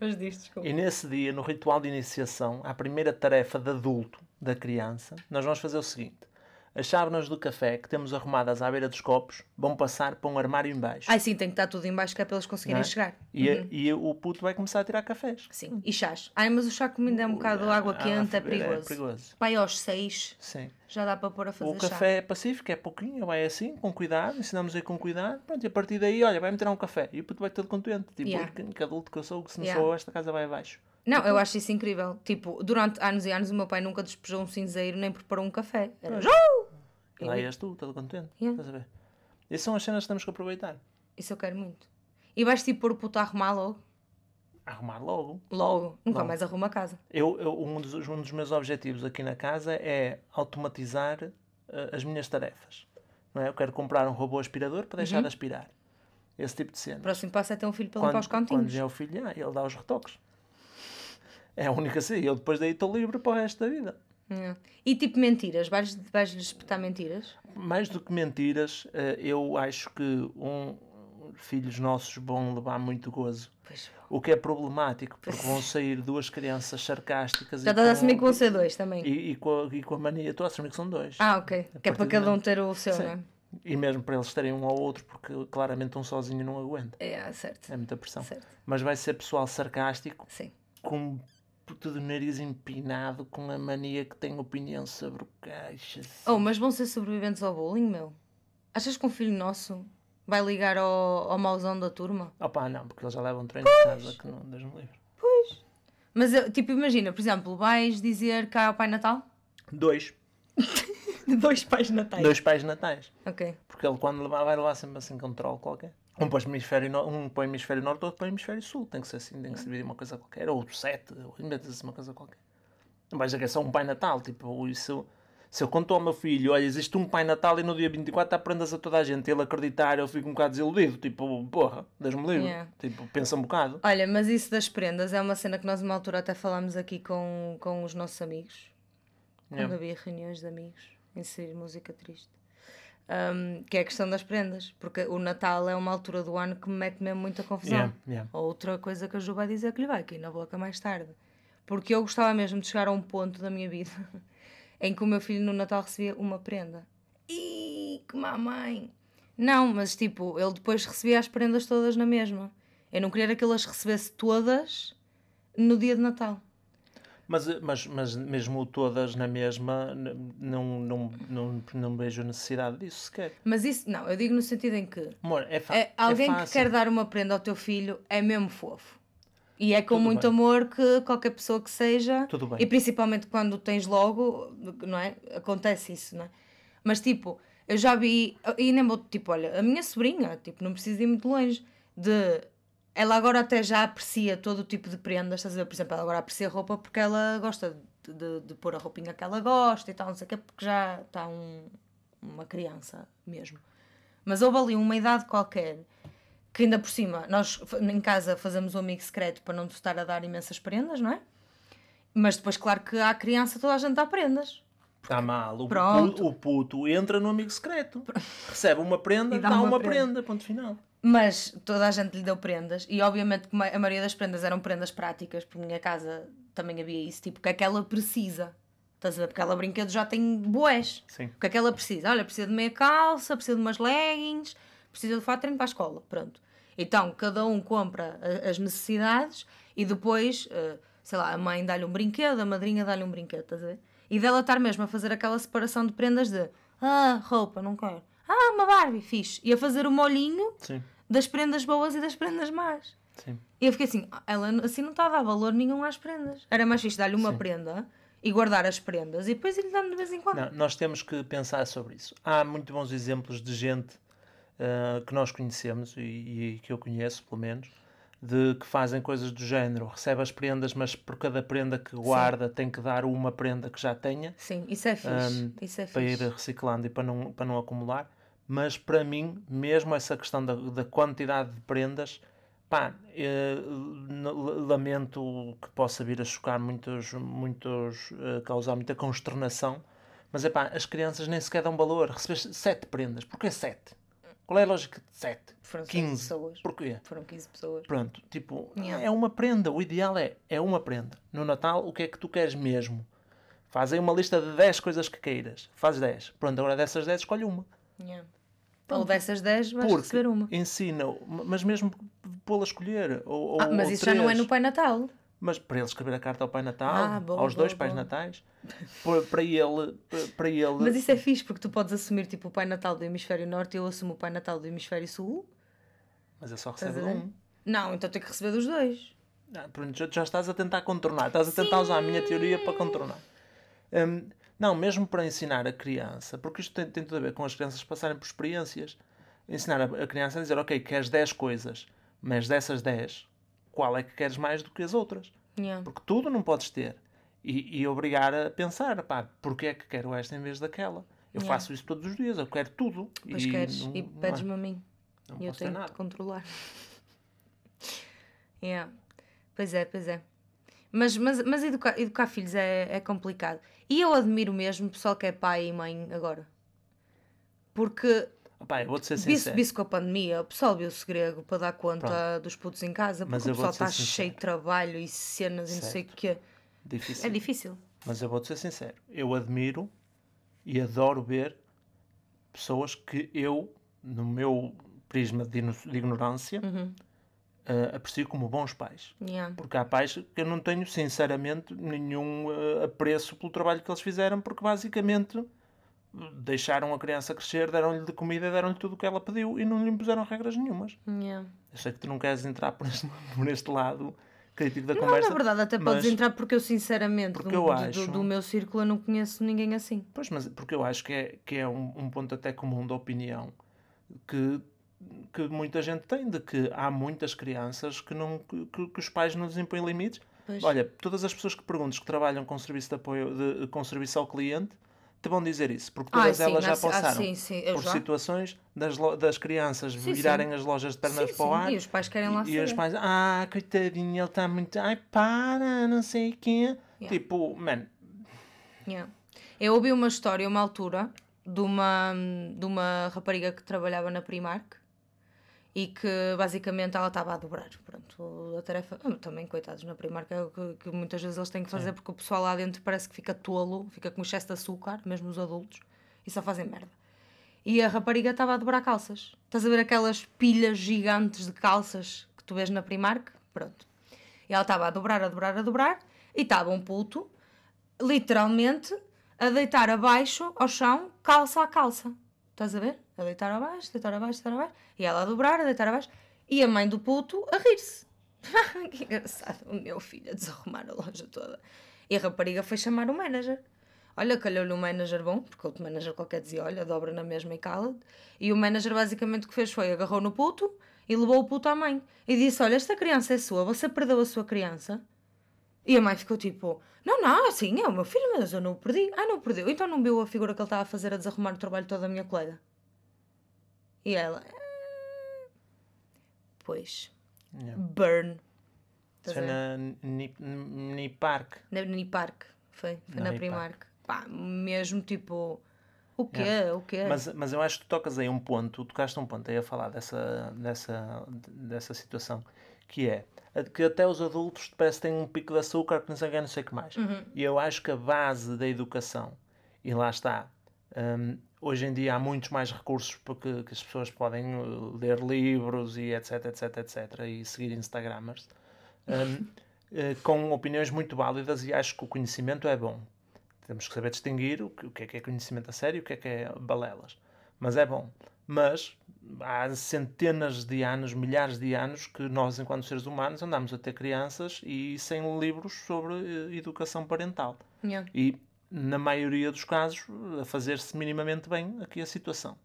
Mas diz, desculpa. E nesse dia, no ritual de iniciação, à primeira tarefa de adulto da criança, nós vamos fazer o seguinte. As chávenas do café que temos arrumadas à beira dos copos vão passar para um armário em baixo. Ai sim, tem que estar tudo em baixo que é para eles conseguirem é? chegar. E, e o puto vai começar a tirar cafés. Sim. E chás. Ai, mas o chá ainda é um bocado água Ah, quente, é é perigoso. perigoso. Pai, aos seis Sim. já dá para pôr a fazer O chá. café é pacífico, é pouquinho, vai assim, com cuidado, ensinamos aí com cuidado, pronto, e a partir daí, olha, vai-me tirar um café. E o puto vai todo contente. Tipo, Yeah. "Ui, que, que adulto que eu sou, que se não Yeah. sou, esta casa vai abaixo. Não, eu acho isso incrível. Tipo, durante anos e anos o meu pai nunca despejou um cinzeiro nem preparou um café. Era "Jou!" E lá és tu, todo contente. Yeah. Estás a ver? Essas são as cenas que temos que aproveitar. Isso eu quero muito. E vais tipo pôr o puto a arrumar logo? Arrumar logo. Logo. Nunca Logo. mais arruma a casa. Eu, eu- um, dos, um dos meus objetivos aqui na casa é automatizar eh, as minhas tarefas. Não é? Eu quero comprar um robô aspirador para deixar de aspirar. Esse tipo de cena. O próximo passo é ter um filho para limpar os quando cantinhos. vier o filho, ah, ele dá os retoques. É a única cena. Eu depois daí estou livre para o resto da vida. E tipo mentiras? Vais- Vais-lhes espetar mentiras? Mais do que mentiras, eh, eu acho que um, filhos nossos vão levar muito gozo. Pois. O que é problemático, porque vão sair duas crianças sarcásticas Já estás a assumir que vão ser dois também. e, e com, a, e com a mania. Estou a assumir que são dois. Ah, ok. Que é para cada um ter o seu, Sim. não é? E mesmo para eles terem um ao outro, porque claramente um sozinho não aguenta. É, certo. É muita pressão. Certo. Mas vai ser pessoal sarcástico, Sim. com puto de nariz empinado, com a mania que tem opinião sobre o caixa. Oh, mas vão ser sobreviventes ao bullying, meu? Achas que um filho nosso vai ligar ao, ao mauzão da turma? Opa, não, porque eles já levam um treino de casa que não Deus me livre. Mas, eu, tipo, imagina, por exemplo, vais dizer cá ao Pai Natal? Dois. Dois pais natais. Dois pais natais. Ok. Porque ele quando levar, vai levar sempre assim com um troll qualquer. Um para o hemisfério, no- um para o hemisfério norte, outro para o hemisfério sul. Tem que ser assim, tem que se dividir uma coisa qualquer. Ou sete, ou inventa-se uma coisa qualquer. Não vais dizer que é só um pai natal. Tipo, isso, se eu conto ao meu filho, olha, existe um pai natal e no dia 24 há prendas a toda a gente. Ele acreditar, eu fico um bocado desiludido. Tipo, porra, Deus-me livre. Yeah. Tipo, pensa um bocado. Olha, mas isso das prendas é uma cena que nós, numa altura, até falámos aqui com, com os nossos amigos. Quando Yeah. havia reuniões de amigos, inserir música triste. Um, que é a questão das prendas. Porque o Natal é uma altura do ano que me mete mesmo muita confusão. Yeah, yeah. Outra coisa que a Ju vai dizer que lhe vai cair na boca mais tarde. Porque eu gostava mesmo de chegar a um ponto da minha vida em que o meu filho no Natal recebia uma prenda. Ih, que mamãe! Não, mas tipo, ele depois recebia as prendas todas na mesma. Eu não queria que ele as recebesse todas no dia de Natal. Mas, mas, mas mesmo todas na mesma, não, não, não, não vejo necessidade disso sequer. Mas isso, não, eu digo no sentido em que Amor, é, fa é, alguém é que quer dar uma prenda ao teu filho é mesmo fofo. E é com Tudo muito bem. amor que qualquer pessoa que seja. Tudo bem. E principalmente quando tens logo, não é? Acontece isso, não é? Mas tipo, eu já vi. E nem vou, tipo, olha, a minha sobrinha, tipo, não precisa ir muito longe. De. Ela agora até já aprecia todo o tipo de prendas, estás a ver? Por exemplo, ela agora aprecia roupa porque ela gosta de, de, de pôr a roupinha que ela gosta e tal, não sei o quê, porque já está um, uma criança mesmo. Mas houve ali uma idade qualquer que ainda por cima, nós em casa fazemos um amigo secreto para não estar a dar imensas prendas, não é? Mas depois, claro que à criança toda a gente dá prendas. Está mal. O puto, o puto entra no amigo secreto. Recebe uma prenda, E dá dá, uma uma, prenda. prenda. Ponto final. Mas toda a gente lhe deu prendas e obviamente a maioria das prendas eram prendas práticas, porque na minha casa também havia isso, tipo, o que é que ela precisa? Estás a ver? Porque ela brinquedo já tem boés. Sim. O que é que ela precisa? Olha, precisa de meia calça, precisa de umas leggings, precisa de fato treino para a escola. Pronto. Então, cada um compra as necessidades e depois, eh, sei lá, a mãe dá-lhe um brinquedo, a madrinha dá-lhe um brinquedo, estás a ver? E dela estar mesmo a fazer aquela separação de prendas de ah, roupa, não quero. Ah, uma Barbie, fixe. E a fazer o molhinho Sim. das prendas boas e das prendas más. Sim. E eu fiquei assim, "Ah, ela assim não está a dar valor nenhum às prendas. Era mais fixe dar-lhe uma prenda e guardar as prendas e depois ir-lhe dando de vez em quando. Não, nós temos que pensar sobre isso. Há muito bons exemplos de gente ah, que nós conhecemos e, e que eu conheço, pelo menos, de que fazem coisas do género. Recebe as prendas, mas por cada prenda que guarda tem que dar uma prenda que já tenha Sim, isso é fixe. isso é para ir reciclando e para não, para não acumular. Mas para mim, mesmo essa questão da, da quantidade de prendas, pá, eh, lamento que possa vir a chocar muitos, muitos eh, causar muita consternação, mas é pá, as crianças nem sequer dão valor. Recebes sete prendas, porquê sete? Qual é a lógica de sete? Foram seis 15. pessoas. Porquê? Foram 15 pessoas. Pronto, tipo, Yeah. é uma prenda. O ideal é, é uma prenda. No Natal, o que é que tu queres mesmo? Faz aí uma lista de 10 coisas que queiras. Faz 10. Pronto, agora dessas 10 escolhe uma. Yeah. Ou dessas 10 vais Porque receber uma. ensina, mas mesmo pôla a escolher. Ou, ou- Ah, mas ou isso já não é três. no Pai Natal. Mas para ele escrever a carta ao Pai Natal, Ah, boa, aos dois boa, Pais. Natais, para- ele, para ele Mas isso é fixe porque tu podes assumir tipo o Pai Natal do Hemisfério Norte e eu assumo o Pai Natal do Hemisfério Sul. mas ele só Estás recebe um. Não, então tem que receber dos dois. Ah, pronto, já, já estás a tentar contornar, estás a tentar usar a minha teoria para contornar. Hum, não, mesmo para ensinar a criança, porque isto tem, tem tudo a ver com as crianças passarem por experiências. ensinar a, a criança a dizer, ok, queres 10 coisas, mas dessas 10, qual é que queres mais do que as outras? Yeah. Porque tudo não podes ter. E, e obrigar a pensar, pá, porque é que quero esta em vez daquela? Eu Yeah. faço isso todos os dias, eu quero tudo. Pois e queres não- e não é. pedes-me a mim. Não E eu tenho que controlar. yeah. Pois é, pois é. Mas, mas, mas educar, educar filhos é, é complicado. E eu admiro mesmo o pessoal que é pai e mãe agora. Porque Eu vou-te ser sincero. viu com a pandemia, o pessoal viu-se grego para dar conta dos putos em casa, Mas porque o eu pessoal está sincero. cheio de trabalho e cenas e não sei o quê. Difícil. É difícil. Mas eu vou-te ser sincero. Eu admiro e adoro ver pessoas que eu, no meu prisma de de ignorância, Uhum. eh, aprecio como bons pais. Yeah. Porque há pais que eu não tenho, sinceramente, nenhum eh, apreço pelo trabalho que eles fizeram, porque basicamente deixaram a criança crescer, deram-lhe de comida, deram-lhe tudo o que ela pediu e não lhe impuseram regras nenhumas. Yeah. Eu sei que tu não queres entrar por este, por este lado crítico da Não, conversa. na verdade, até podes entrar porque eu, sinceramente, Porque do, eu acho- do, do meu círculo, eu não conheço ninguém assim. Pois, mas porque eu acho que é, que é um, um ponto até comum da opinião que, que muita gente tem, de que há muitas crianças que, não, que, que- os pais não lhes impõem limites. Pois. Olha, todas as pessoas que perguntas que trabalham com serviço de apoio, de, com serviço ao cliente, te vão dizer isso, porque todas sim, elas já ah, sim, ah, passaram sim, sim, por já. situações das, das crianças virarem as lojas de pernas para o ar E os pais querem lá e, e os pais, ah, coitadinho, ele está muito, ai, para, não sei o quê. Yeah. Tipo, man, Yeah. Eu ouvi uma história, uma altura, de uma, de uma rapariga que trabalhava na Primark e que basicamente ela estava a dobrar. Pronto, a tarefa. ah, Também, coitados, na Primark é o que, que muitas vezes eles têm que fazer porque o pessoal lá dentro parece que fica tolo, fica com excesso de açúcar, mesmo os adultos, e só fazem merda. E a rapariga estava a dobrar calças. Estás a ver aquelas pilhas gigantes de calças que tu vês na Primark? Pronto. E ela estava a dobrar, a dobrar, a dobrar, e estava um puto, literalmente, a deitar abaixo ao chão, calça a calça. Estás a ver? A deitar abaixo, deitar abaixo, deitar abaixo. E ela a dobrar, a deitar abaixo. E a mãe do puto a rir-se. que engraçado. O meu filho a desarrumar a loja toda. E a rapariga foi chamar o manager. Olha, calhou-lhe um manager bom, porque outro manager qualquer dizia, olha, dobra na mesma e cala E o manager basicamente o que fez foi agarrou no puto e levou o puto à mãe. E disse, olha, esta criança é sua, você perdeu a sua criança? E a mãe ficou tipo, não, não, sim, é o meu filho, mas eu não o perdi. Ah, não o perdeu. Então não viu a figura que ele estava a fazer a desarrumar o trabalho todo da minha colega? E ela, "Ah." pois, yeah. burn. Estás foi na Ni- Ni Park. Na Unipark, foi, foi Na na. Primark. Pá, mesmo tipo, o quê, Yeah. o quê? Mas, mas eu acho que tu tocas aí um ponto, tocaste um ponto aí a falar dessa, dessa, dessa situação, que é que até os adultos parece que têm um pico de açúcar que não sei o que, não sei o que mais. Uhum. E eu acho que a base da educação, e lá está, hum, hoje em dia há muitos mais recursos porque que as pessoas podem uh, ler livros e etc, etc, etc, e seguir Instagramers, hum, eh, com opiniões muito válidas e acho que o conhecimento é bom. Temos que saber distinguir o que, o que é que é conhecimento a sério e o que é que é balelas. Mas é bom. Mas há centenas de anos, milhares de anos que nós, enquanto seres humanos, andamos a ter crianças e sem livros sobre eh, educação parental. Yeah. E, na maioria dos casos, a fazer-se minimamente bem aqui a situação.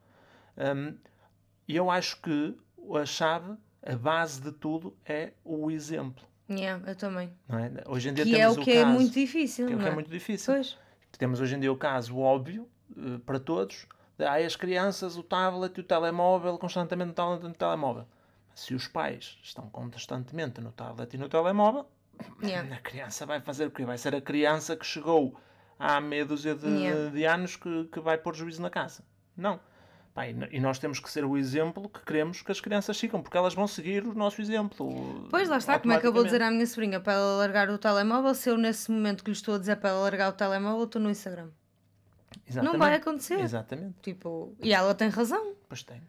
E eu acho que a chave, a base de tudo, é o exemplo. Yeah, eu também. É? Hoje em dia Que é temos o que é caso, muito difícil, que é o que é é? muito difícil. Pois. Temos hoje em dia o caso óbvio eh, para todos de ai, as crianças, o tablet e o telemóvel, constantemente no tablet e no telemóvel. Se os pais estão constantemente no tablet e no telemóvel, Yeah. a criança vai fazer o quê? Vai ser a criança que chegou há meia dúzia de, Yeah. de anos que, que vai pôr juízo na casa. Não. Pá, e, nós temos que ser o exemplo que queremos que as crianças sigam, porque elas vão seguir o nosso exemplo. Pois lá está, como é que eu vou dizer à minha sobrinha para ela largar o telemóvel se eu nesse momento que lhe estou a dizer para ela largar o telemóvel estou no Instagram? Exatamente. vai acontecer. Exatamente. Tipo, e ela tem razão. Pois tem.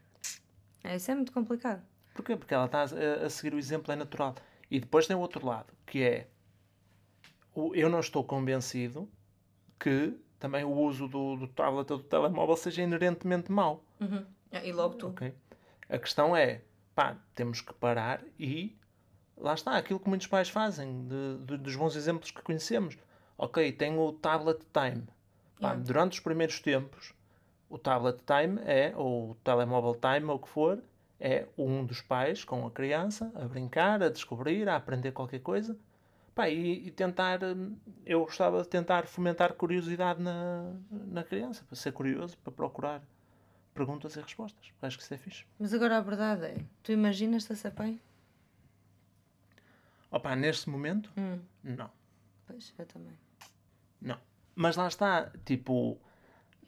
É, isso é muito complicado. Porquê? Porque ela está a, a seguir o exemplo, é natural. E depois tem o outro lado, que é eu não estou convencido que também o uso do, do tablet ou do telemóvel seja inerentemente mau. Uhum. E logo tu. ok? A questão é, pá, temos que parar e lá está, aquilo que muitos pais fazem, de- de- dos bons exemplos que conhecemos. Ok, tenho o tablet time. Pá, Yeah. Durante os primeiros tempos, O tablet time é, ou o telemóvel time, ou o que for, é um dos pais com a criança a brincar, a descobrir, a aprender qualquer coisa. Pá, e, e tentar, hum, eu gostava de tentar fomentar curiosidade na, na criança, para ser curioso, para procurar perguntas e respostas. Acho que isso é fixe. Mas agora a verdade é, tu imaginas-te a ser pai? Opa, neste momento, Hum, não. pois, eu também. Não. Mas lá está, tipo,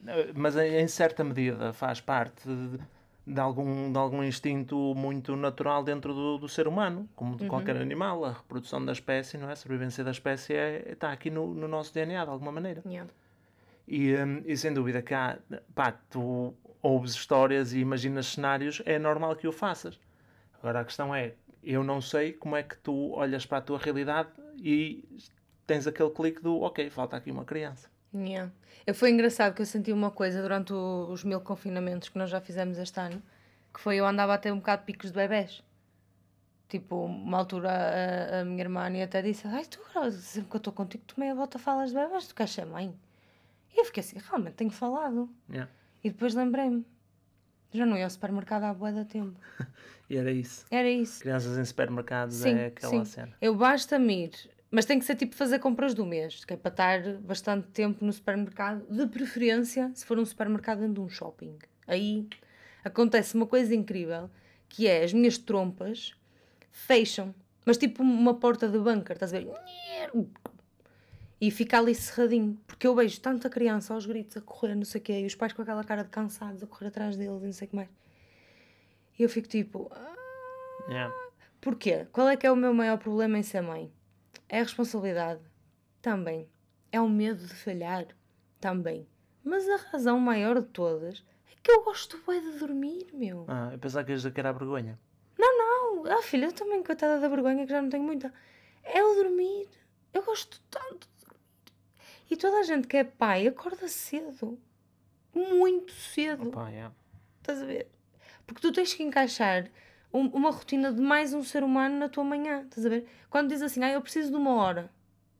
eh, mas em em certa medida faz parte de, de algum, de algum instinto muito natural dentro do, do ser humano, como de qualquer animal. A reprodução da espécie, não é? A sobrevivência da espécie é, está aqui no, no nosso DNA, de alguma maneira. Yeah. E, hum, e sem dúvida que há, pá, tu ouves histórias e imaginas cenários, é normal que o faças. Agora a questão é, eu não sei como é que tu olhas para a tua realidade e tens aquele clique do, ok, falta aqui uma criança. Yeah. Eu foi engraçado que eu senti uma coisa durante o- os mil confinamentos que nós já fizemos este ano, que foi eu andava a ter um bocado de picos de bebés. Tipo, uma altura a, a minha irmã e até disse: Ai, tu sempre que eu estou contigo, tu meia volta falas de bebés, tu queres ser mãe? E eu fiquei assim: realmente tenho falado. Yeah. E depois lembrei-me: já não ia ao supermercado há boa da tempo. E era isso. Era isso. Crianças em supermercados Sim, é aquela sim. cena. Eu basta-me ir, mas tem que ser tipo fazer compras do mês, que é para estar bastante tempo no supermercado, de preferência se for um supermercado dentro de um shopping. Aí acontece uma coisa incrível, que é as minhas trompas fecham, mas tipo uma porta de bunker, estás a ver? E fica ali cerradinho, porque eu vejo tanta criança aos gritos a correr, não sei o quê, e os pais com aquela cara de cansados a correr atrás deles e não sei o que mais. E eu fico tipo, Yeah. Porquê? Qual é que é o meu maior problema em ser mãe? É a responsabilidade? Também. É o medo de falhar? Também. Mas a razão maior de todas é que eu gosto bem de dormir, meu. Ah, eu pensava que ias que era a vergonha. Não, ah filha, eu também, coitada da vergonha, que já não tenho muita. É o dormir. Eu gosto tanto de dormir. E toda a gente que é pai acorda cedo. Muito cedo. Opa, yeah. Estás a ver? Porque tu tens que encaixar um- uma rotina de mais um ser humano na tua manhã. Estás a ver? Quando diz assim, ah, eu preciso de uma hora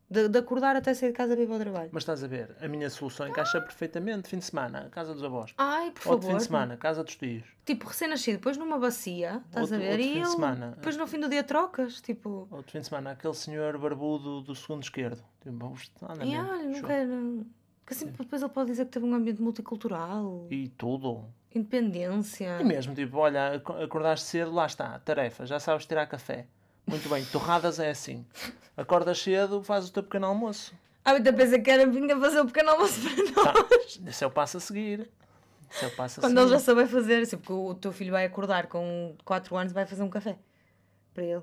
de, de acordar até sair de casa para ir para o trabalho. Mas estás a ver, a minha solução encaixa perfeitamente. Fim de semana, casa dos avós. Ai, por Outro favor. fim de semana, casa dos tios. Tipo, recém-nascido, depois numa bacia, estás Outro- a ver? outro e fim de eu, semana. depois no fim do dia trocas, tipo, Outro fim de semana, aquele senhor barbudo do segundo esquerdo. Tipo, vamos, anda e olha, não quero. Que assim, depois ele pode dizer que teve um ambiente multicultural, E tudo. Independência. E mesmo, tipo, olha, ac- acordaste cedo, lá está, tarefa, já sabes tirar café. Muito bem, torradas é assim. Acordas cedo, fazes o teu pequeno almoço. Ah, eu pensei que era vinha fazer o pequeno almoço para nós. Tá, esse é o passo a seguir. Esse é o passo a Quando seguir. ele já souber fazer, assim, porque o teu filho vai acordar com 4 anos e vai fazer um café para ele.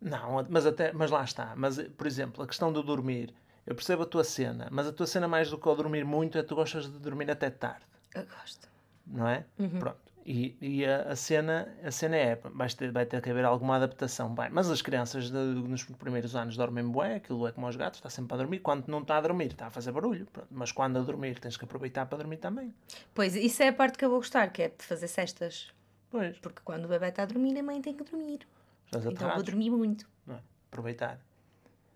Não, mas, até, mas lá está. Mas, por exemplo, a questão do dormir. Eu percebo a tua cena, mas a tua cena mais do que o dormir muito é que tu gostas de dormir até tarde, Eu gosto. Não é? Uhum. Pronto. E, e a, a cena, a cena é, vais ter, vai ter que haver alguma adaptação. Bem, mas as crianças de- nos primeiros anos dormem bué, aquilo é como os gatos, está sempre a dormir. Quando não está a dormir, está a fazer barulho. Pronto. Mas quando a dormir, tens que aproveitar para dormir também. Pois, isso é a parte que eu vou gostar, que é de fazer cestas. Pois, Porque quando o bebê está a dormir, a mãe tem que dormir. estás Então vou dormir muito. É? Aproveitar.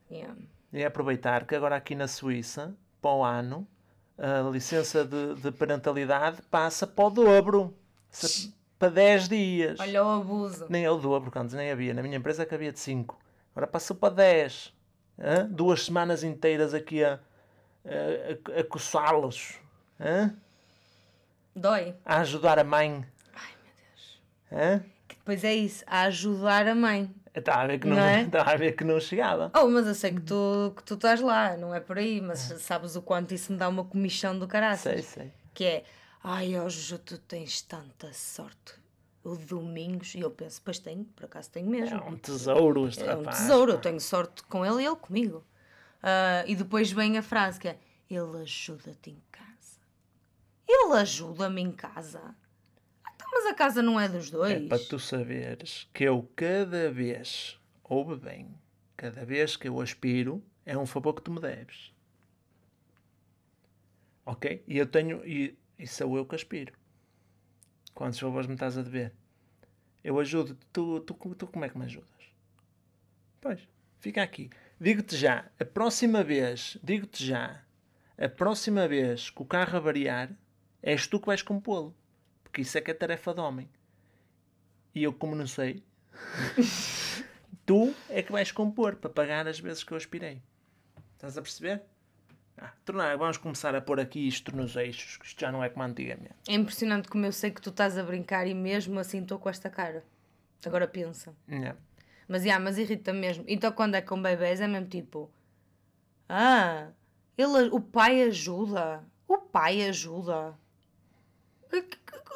Yeah. E é aproveitar que agora aqui na Suíça, para o ano, a licença de, de parentalidade passa para o dobro. Se- para 10 dias. Olha o abuso. Nem é o dobro, antes nem havia. Na minha empresa que havia de 5. Agora passou para 10. Hã? Duas semanas inteiras aqui a, a, a, a coçá-los. Dói. A ajudar a mãe. Ai, meu Deus. Hã? Que depois é isso, a ajudar a mãe. Estava a ver que não, Não é? a ver que não chegava. Oh, mas eu sei que tu, que tu estás lá, não é por aí, mas sabes o quanto isso me dá uma comichão do caraças. Sei, sei. Que é, ai, ó Ju, tu tens tanta sorte. O domingos, e eu penso, pois tenho, por acaso tenho mesmo. É um tesouro este É um rapaz. tesouro, eu tenho sorte com ele e ele comigo. Ah, e depois vem a frase que é: Ele ajuda-te em casa. Ele ajuda-me em casa. Mas a casa não é dos dois. É para tu saberes que eu cada vez, ouve bem, cada vez que eu aspiro, é um favor que tu me deves. Ok? E eu tenho, e, e sou eu que aspiro. Quantos favores me estás a dever? Eu ajudo, tu, tu, tu como é que me ajudas? Pois, fica aqui. Digo-te já, a próxima vez, digo-te já, a próxima vez que o carro avariar, És tu que vais compô-lo. Porque isso é que é tarefa de homem. E eu, como não sei, tu é que vais compor para pagar as vezes que eu aspirei. Estás a perceber? Ah, tornar, vamos começar a pôr aqui isto nos eixos, que isto já não é como antigamente. É impressionante como eu sei que tu estás a brincar e mesmo assim estou com esta cara. Agora pensa. Yeah. Mas, yeah, mas irrita mesmo. Então quando é com bebês é mesmo tipo... Ah, ele, o pai ajuda. O pai ajuda.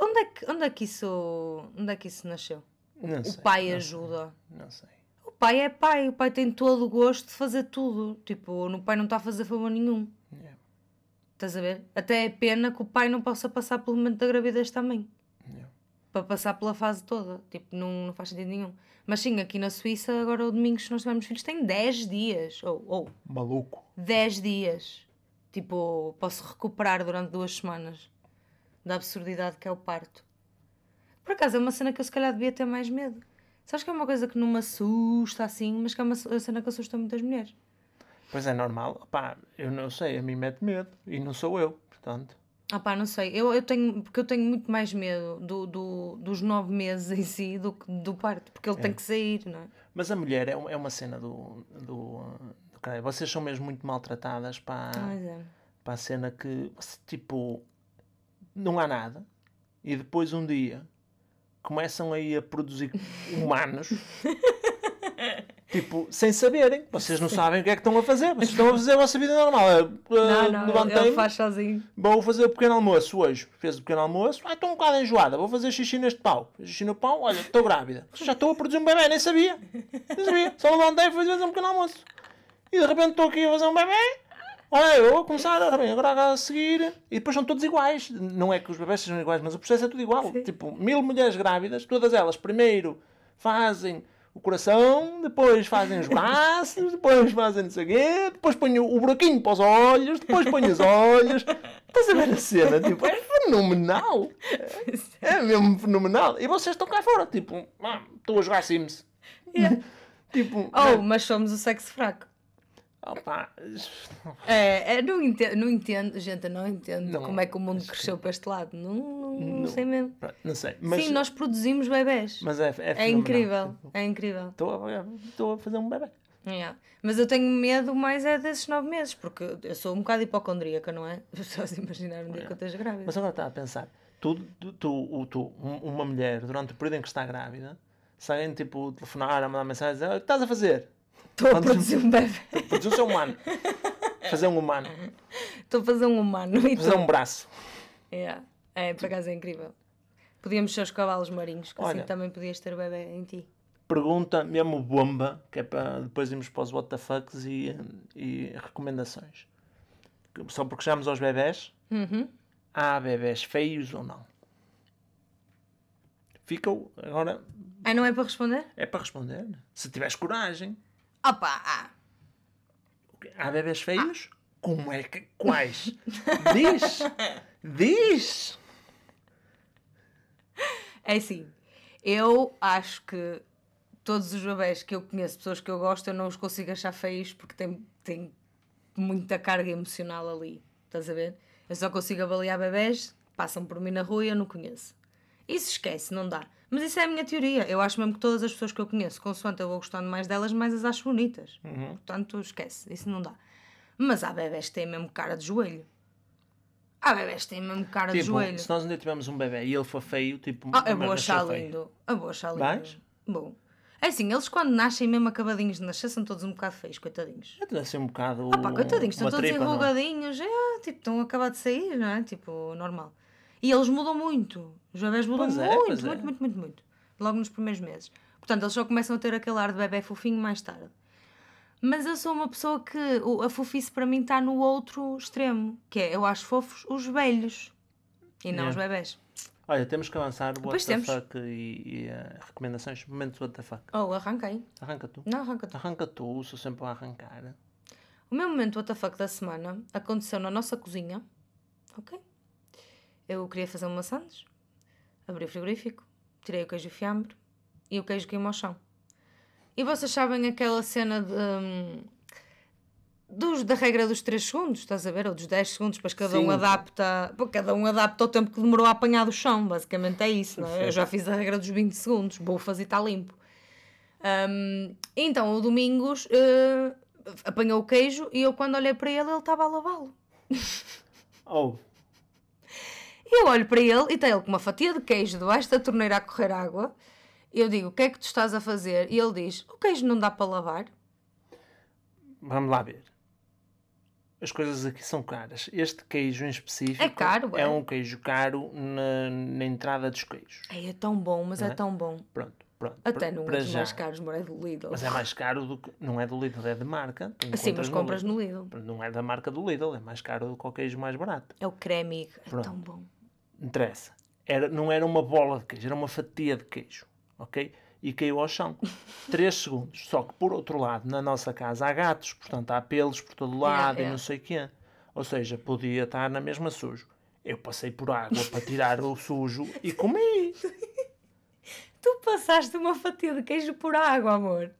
Onde é que, onde é que isso... Onde é que isso nasceu? Não o sei, pai não ajuda. Sei, não sei. O pai é pai. O pai tem todo o gosto de fazer tudo. Tipo, o pai não está a fazer favor nenhum. Yeah. Estás a ver? Até é pena que o pai não possa passar pelo momento da gravidez também. Yeah. Para passar pela fase toda. Tipo, não, não faz sentido nenhum. Mas sim, aqui na Suíça, agora o domingo, se nós tivermos filhos, tem 10 dias. Ou, ou Maluco. 10 dias. Tipo, posso recuperar durante duas semanas da absurdidade que é o parto. Por acaso, é uma cena que eu se calhar devia ter mais medo. Sabes que é uma coisa que não me assusta assim, mas que é uma cena que assusta muitas mulheres. Pois é normal. Pá, eu não sei, a mim mete medo. E não sou eu, portanto. Ah pá, não sei. Eu, eu tenho, porque eu tenho muito mais medo do, do, dos nove meses em si do que do parto. Porque ele tem que sair, não é? Mas a mulher é, é uma cena do. do, do. Vocês são mesmo muito maltratadas para, Pois é. para a cena que, tipo, não há nada. E depois um dia começam aí a produzir humanos. Tipo, sem saberem. Vocês não sabem o que é que estão a fazer. Vocês estão a fazer a vossa vida normal. É, Não, não, ele, levantei-me, ele faz sozinho. Vou fazer o pequeno almoço hoje. Fez o pequeno almoço. Ah, estou um bocado enjoada. Vou fazer xixi neste pau. Xixi no pau. Olha, estou grávida. Já estou a produzir um bebê. Nem sabia. Nem sabia. Só levantei e fui fazer um pequeno almoço. E de repente estou aqui a fazer um bebê. Olha, eu vou começar bem, agora a seguir. E depois são todos iguais. Não é que os bebés sejam iguais, mas o processo é tudo igual. Tipo, mil mulheres grávidas, todas elas primeiro fazem o coração, depois fazem os braços, depois fazem não sei o quê, depois põem o buraquinho para os olhos, depois põem os olhos. Estás a ver a cena? Tipo, é fenomenal. É mesmo fenomenal. E vocês estão cá fora, tipo, ah, estou a jogar Sims. tipo, Oh, mas somos o sexo fraco. Opá, É, é, não, entendo, não entendo, gente, eu não entendo Não, como é que o mundo cresceu para este lado. Não, não, não sei mesmo. não sei. Mas, Sim, nós produzimos bebés. mas é, é, É incrível, é incrível. Estou a, estou a fazer um bebê. Yeah. Mas eu tenho medo mais é desses nove meses, porque eu sou um bocado hipocondríaca, não é? Só se imaginar um dia que eu esteja grávida. Mas agora está a pensar, tu, tu, tu, tu, um- uma mulher, durante o período em que está grávida, se alguém tipo telefonar, mandar mensagem, dizer, "Ah, o que estás a fazer? Estou a produzir um bebê. Produzir seu humano. Fazer um humano. Estou a fazer um humano. e Fazer um braço. Yeah. É, por acaso é incrível. Podíamos ser os cavalos marinhos, que assim Olha. também podias ter o bebê em ti. Pergunta mesmo bomba, que é para depois irmos para os WTFs e, e recomendações. Só porque chegamos aos bebés, Uhum. há bebés feios ou não? Fica o- agora, Ah, não é para responder? é para responder. Se tiveres coragem. Opa! Ah. Há bebés feios? Como é que. Quais? Diz! Diz! É assim, eu acho que todos os bebés que eu conheço, pessoas que eu gosto, eu não os consigo achar feios porque tem, tem muita carga emocional ali. Estás a ver? Eu só consigo avaliar bebés, passam por mim na rua e eu não conheço. Isso esquece, não dá. Mas isso é a minha teoria. Eu acho mesmo que todas as pessoas que eu conheço, consoante eu vou gostando mais delas, mais as acho bonitas. Portanto, esquece, isso não dá. Mas há bebés que têm mesmo cara de joelho. Há bebés que têm mesmo cara de Tipo, joelho. se nós dia tivermos um bebê e ele for feio, tipo. Ah, eu vou achar lindo. Eu vou achar lindo. Vais? Bom. É assim, eles quando nascem mesmo acabadinhos de nascer são todos um bocado feios, coitadinhos. Já deve ser um bocado. Ah pá, coitadinhos, estão todos tripa, é? enrugadinhos, é, tipo, estão a acabar de sair, não é? Tipo, normal. E eles mudam muito. Os bebés mudam Pois é, muito, é. muito, muito, muito, muito. Logo nos primeiros meses. Portanto, eles só começam a ter aquele ar de bebê fofinho mais tarde. Mas eu sou uma pessoa que o- a fofice para mim está no outro extremo, que é eu acho fofos os velhos e não Yeah. os bebés. Olha, temos que avançar o WTF e, e eh, recomendações. Momento do WTF. Oh, arranquei. Arranca tu. Não, arranca tu. Arranca tu, sou sempre a arrancar. O meu momento WTF da semana aconteceu na nossa cozinha. Ok? Eu queria fazer uma sandes, abri o frigorífico, tirei o queijo e fiambre e o queijo queimou ao chão. E vocês sabem aquela cena de, hum, dos, da regra dos 3 segundos, estás a ver? Ou dos 10 segundos, depois cada Sim. um adapta. pô, Cada um adapta ao tempo que demorou a apanhar do chão, basicamente é isso, não é? Eu já fiz a regra dos 20 segundos, bufas e está limpo. Ahm, então, o Domingos eh, apanhou o queijo e eu, quando olhei para ele, ele estava a lavá-lo. Oh, eu olho para ele e está ele com uma fatia de queijo debaixo da torneira a correr água. Eu digo: O que é que tu estás a fazer? E ele diz: O queijo não dá para lavar. vamos lá ver. As coisas aqui são caras. Este queijo em específico É caro, é é. um queijo caro na, na entrada dos queijos. É, é tão bom, mas é? é? tão bom. Pronto, pronto. Até num dos já. mais caros, mas é do Lidl. Mas é mais caro do que. Não é do Lidl, é de marca. Sim, mas compras no Lidl. Não é da marca do Lidl, é mais caro do que o queijo mais barato. É o creme, é tão bom. Interessa. Era, não era uma bola de queijo, era uma fatia de queijo. Ok? E caiu ao chão. 3 segundos. Só que por outro lado, na nossa casa há gatos, portanto há pelos por todo lado Yeah, e yeah. não sei o quê. Ou seja, podia estar na mesma sujo. Eu passei por água para tirar o sujo e comi. Tu passaste uma fatia de queijo por água, amor.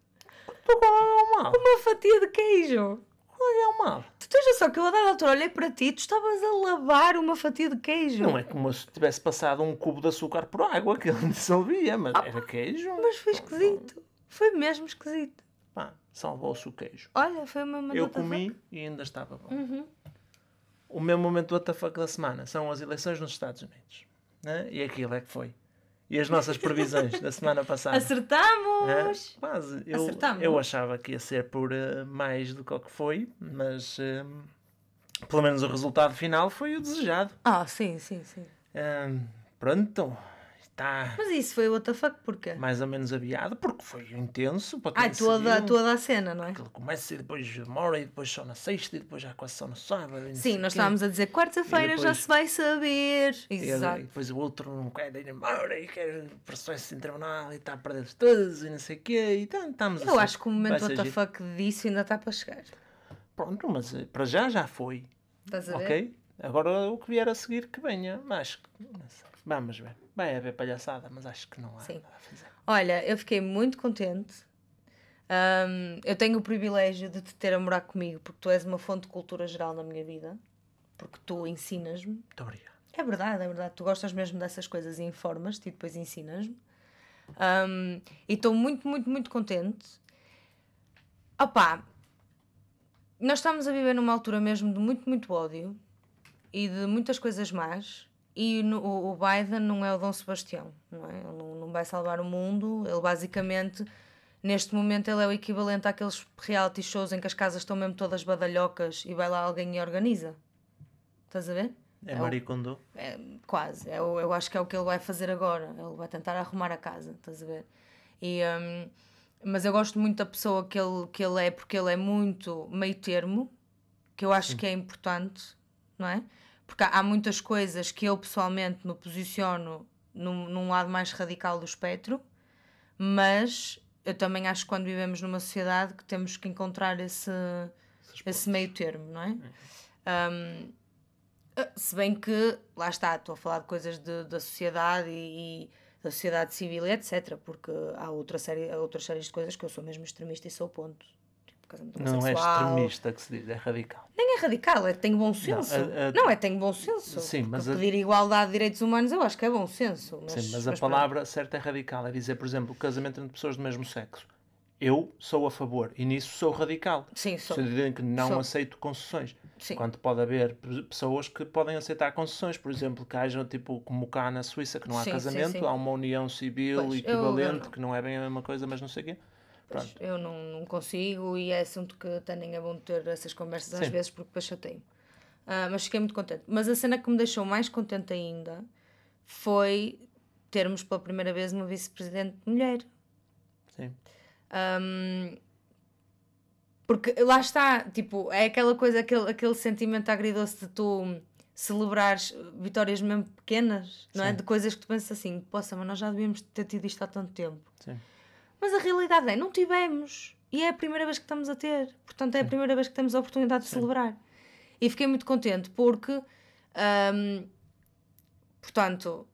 Tu qual é o mal? Uma fatia de queijo. Qual é o mal? Tens só que eu a dada altura olhei para ti, tu estavas a lavar uma fatia de queijo. Não é como se tivesse passado um cubo de açúcar por água, que ele dissolvia, mas era queijo. Mas foi esquisito. Foi mesmo esquisito. Pá, salvou-se o queijo. Olha, foi uma Eu mandata comi e ainda estava bom. Uhum. O meu momento do WTF da semana são as eleições nos Estados Unidos. Né? E aquilo é que foi. E as nossas previsões da semana passada. Acertamos! É, quase. Eu, Acertamos. eu achava que ia ser por eh, mais do que o que foi, mas eh, pelo menos o resultado final foi o desejado. Ah, sim, sim, sim. Eh, pronto, está Mas isso foi o WTF, porquê? mais ou menos aviado, porque foi intenso. Para quem toda, toda a cena, não é? Aquilo começa e depois demora e depois só na sexta e depois já quase só no sábado. Sim, nós estávamos a dizer quarta-feira já se vai saber. Exato. e depois o outro não quer ir embora e quer processo em tribunal e está a perder todos e não sei o quê. E então, estamos Eu assim. acho que o momento. WTF disso ainda está para chegar. Pronto, mas eh, para já já foi. Estás a ver? Ok? Agora o que vier a seguir que venha. Mas não sei. vamos ver. Vai haver palhaçada, mas acho que não há Sim. nada a fazer. Olha, eu fiquei muito contente. Ahm, eu tenho o privilégio de te ter a morar comigo porque tu és uma fonte de cultura geral na minha vida. Porque tu ensinas-me. Muito obrigado. É verdade, é verdade. Tu gostas mesmo dessas coisas e informas-te e depois ensinas-me. Ahm, e estou muito, muito, muito contente. Opá, nós estamos a viver numa altura mesmo de muito, muito ódio e de muitas coisas más. E no- o Biden não é o Dom Sebastião, não é? Ele não, não vai salvar o mundo. Ele basicamente, neste momento, ele é o equivalente àqueles reality shows em que as casas estão mesmo todas badalhocas e vai lá alguém e organiza. Estás a ver? É, É o- Maricondo. É, quase. Eu, eu acho que é o que ele vai fazer agora. Ele vai tentar arrumar a casa, estás a ver? E, hum, mas eu gosto muito da pessoa que ele, que ele é, porque ele é muito meio termo, que eu acho que é importante, não é? Porque há, há muitas coisas que eu pessoalmente me posiciono num, num lado mais radical do espectro, mas eu também acho que quando vivemos numa sociedade que temos que encontrar esse, esse meio termo, não é? Um, ah, se bem que, lá está, estou a falar de coisas de- da sociedade e, e da sociedade civil e etc. Porque há outra série, outras séries de coisas que eu sou mesmo extremista e sou ponto. Casamento Não é homossexual. extremista que se diz, é radical. Nem é radical, é tenho bom senso. Não, a- a- é tenho bom senso. Sim, mas Porque a- pedir igualdade de direitos humanos eu acho que é bom senso. Mas, Sim, mas a pronto. palavra certa é radical. É dizer, por exemplo, casamento entre pessoas do mesmo sexo. Eu sou a favor e nisso sou radical. Sim, sou. Sentido em que não Sou. aceito concessões. Sim. Quando pode haver pe- pessoas que podem aceitar concessões, por exemplo, que haja tipo como cá na Suíça, que não há Sim, casamento, sim. há uma união civil Pois, equivalente, eu não. que não é bem a mesma coisa, mas não sei o quê. Pois, eu não, não consigo e é assunto que até nem é bom ter essas conversas às Sim. vezes porque depois chateio. Ah, mas fiquei muito contente. Mas a cena que me deixou mais contente ainda foi termos pela primeira vez uma vice-presidente mulher. Sim. Ahm, porque lá está, tipo, é aquela coisa, aquele, aquele sentimento agridoce de tu celebrares vitórias mesmo pequenas, não é? Sim. De coisas que tu pensas assim, poça, mas nós já devíamos ter tido isto há tanto tempo. Sim. Mas a realidade é, não tivemos. E é a primeira vez que estamos a ter. Portanto, é a primeira vez que temos a oportunidade de celebrar. E fiquei muito contente porque, hum, portanto,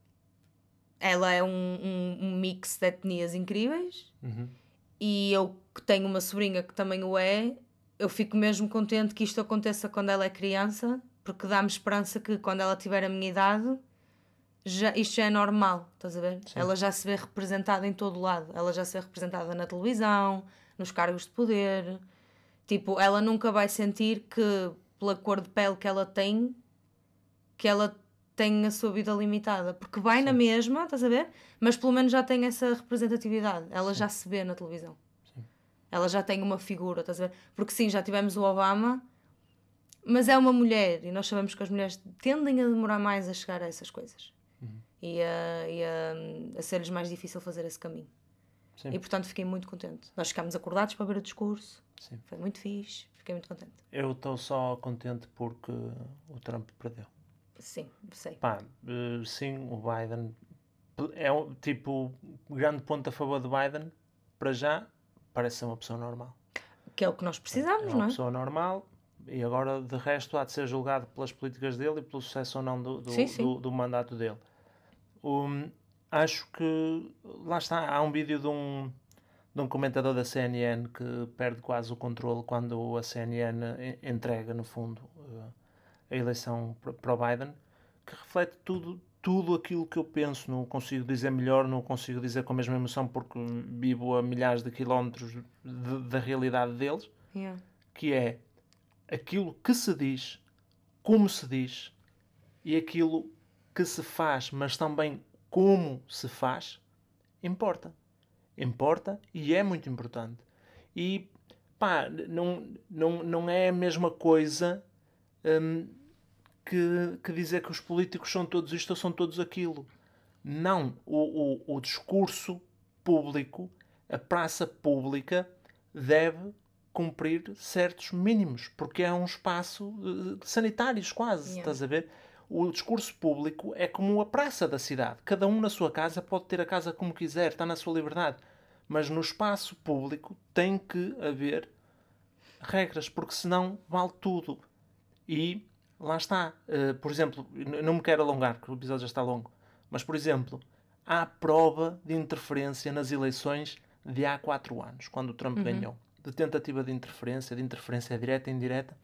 ela é um, um, um mix de etnias incríveis. Uhum. E eu que tenho uma sobrinha que também o é, eu fico mesmo contente que isto aconteça quando ela é criança, porque dá-me esperança que quando ela tiver a minha idade, já, isto já é normal, estás a ver? Sim. Ela já se vê representada em todo lado. Ela já se vê representada na televisão, nos cargos de poder. Tipo, ela nunca vai sentir que, pela cor de pele que ela tem, que ela tem a sua vida limitada. Porque vai Sim. na mesma, estás a ver? Mas pelo menos já tem essa representatividade. Ela sim. já se vê na televisão. Ela já tem uma figura, estás a ver? Porque sim, já tivemos o Obama, mas é uma mulher e nós sabemos que as mulheres tendem a demorar mais a chegar a essas coisas. E, a, e a, a ser-lhes mais difícil fazer esse caminho. Sim. E portanto fiquei muito contente. Nós ficámos acordados para ver o discurso. Sim. Foi muito fixe. Fiquei muito contente. Eu estou só contente porque o Trump perdeu. Sim, sei. Pá, eh, sim, o Biden é tipo grande ponto a favor do Biden. Para já, parece ser uma pessoa normal. Que é o que nós precisamos, é não é? Uma pessoa normal e agora de resto há de ser julgado pelas políticas dele e pelo sucesso ou não do, do, sim, sim. do, do mandato dele. Um, acho que lá está, há um vídeo de um, de um comentador da CNN que perde quase o controle quando a CNN entrega, no fundo, uh, a eleição para o Biden, que reflete tudo, tudo aquilo que eu penso. Não consigo dizer melhor, não consigo dizer com a mesma emoção porque vivo a milhares de quilómetros de, da realidade deles, yeah. que é aquilo que se diz, como se diz e aquilo que se faz, mas também como se faz, importa. Importa e é muito importante. E pá, não, não, não é a mesma coisa hum, que, que dizer que os políticos são todos isto ou são todos aquilo. Não. O, o, o discurso público, a praça pública, deve cumprir certos mínimos, porque é um espaço uh, sanitários quase, yeah. estás a ver? O discurso público é como a praça da cidade. Cada um na sua casa pode ter a casa como quiser, está na sua liberdade. Mas no espaço público tem que haver regras, porque senão vale tudo. E lá está. Uh, por exemplo, não me quero alongar, porque o episódio já está longo, mas por exemplo, há prova de interferência nas eleições de há quatro anos, quando o Trump uhum. ganhou. De tentativa de interferência, de interferência direta e indireta,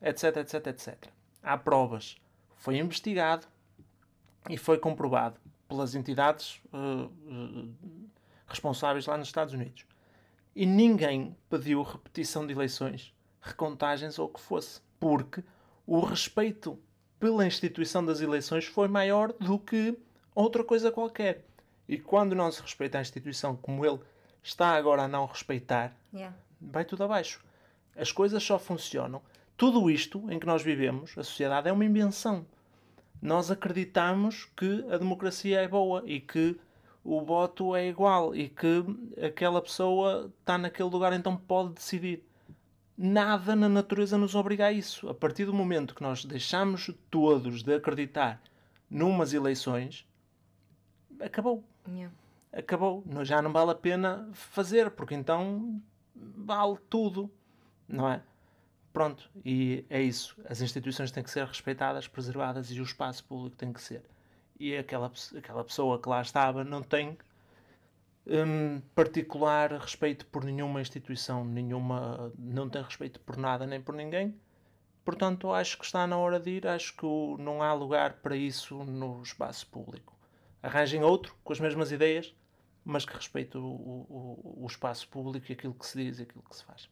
etc, etc, etc. Há provas foi investigado e foi comprovado pelas entidades uh, responsáveis lá nos Estados Unidos. E ninguém pediu repetição de eleições, recontagens ou o que fosse, porque o respeito pela instituição das eleições foi maior do que outra coisa qualquer. E quando não se respeita a instituição como ele está agora a não respeitar, yeah. vai tudo abaixo. As coisas só funcionam tudo isto em que nós vivemos, a sociedade, é uma invenção. Nós acreditamos que a democracia é boa e que o voto é igual e que aquela pessoa está naquele lugar, então pode decidir. Nada na natureza nos obriga a isso. A partir do momento que nós deixamos todos de acreditar numas eleições, acabou. Yeah. Acabou. Já não vale a pena fazer, porque então vale tudo, não é? Pronto, e é isso. As instituições têm que ser respeitadas, preservadas e o espaço público tem que ser. E aquela, aquela pessoa que lá estava não tem um, particular respeito por nenhuma instituição, nenhuma, não tem respeito por nada nem por ninguém. Portanto, acho que está na hora de ir. Acho que não há lugar para isso no espaço público. Arranjem outro com as mesmas ideias, mas que respeite o, o, o espaço público e aquilo que se diz e aquilo que se faz.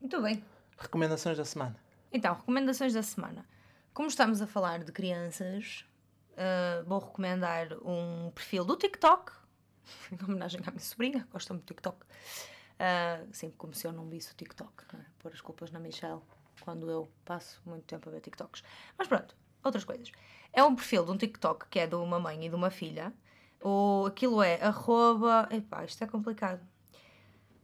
Muito bem. Recomendações da semana. Então, recomendações da semana. Como estamos a falar de crianças, uh, vou recomendar um perfil do TikTok, em homenagem à minha sobrinha, gosta muito do TikTok. Uh, sempre como se eu não visse o TikTok, é? pôr as culpas na Michelle quando eu passo muito tempo a ver TikToks. Mas pronto, outras coisas. É um perfil de um TikTok que é de uma mãe e de uma filha. O, aquilo é arroba. Epá, isto é complicado.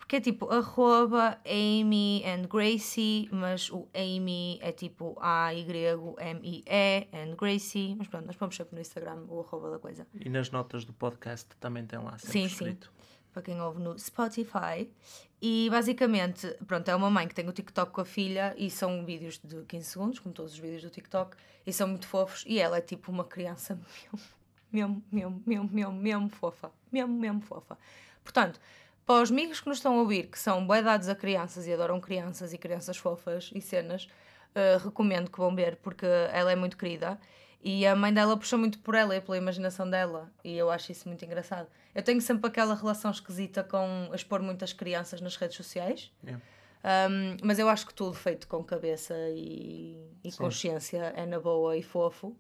Porque é tipo arroba Amy and Gracie, mas o Amy é tipo A-Y-M-I-E and Gracie. Mas pronto, nós vamos sempre no Instagram o arroba da coisa. E nas notas do podcast também tem lá sempre sim, escrito. Sim, para quem ouve no Spotify. E basicamente, pronto, é uma mãe que tem o TikTok com a filha e são vídeos de 15 segundos, como todos os vídeos do TikTok, e são muito fofos. E ela é tipo uma criança mesmo, mesmo, mesmo, mesmo, mesmo, mesmo fofa. Mesmo, mesmo fofa. Portanto, para os amigos que nos estão a ouvir, que são bem dados a crianças e adoram crianças e crianças fofas e cenas, uh, recomendo que vão ver porque ela é muito querida e a mãe dela puxou muito por ela e pela imaginação dela e eu acho isso muito engraçado. Eu tenho sempre aquela relação esquisita com expor muitas crianças nas redes sociais. Yeah. Um, mas eu acho que tudo feito com cabeça e, e consciência é na boa e fofo.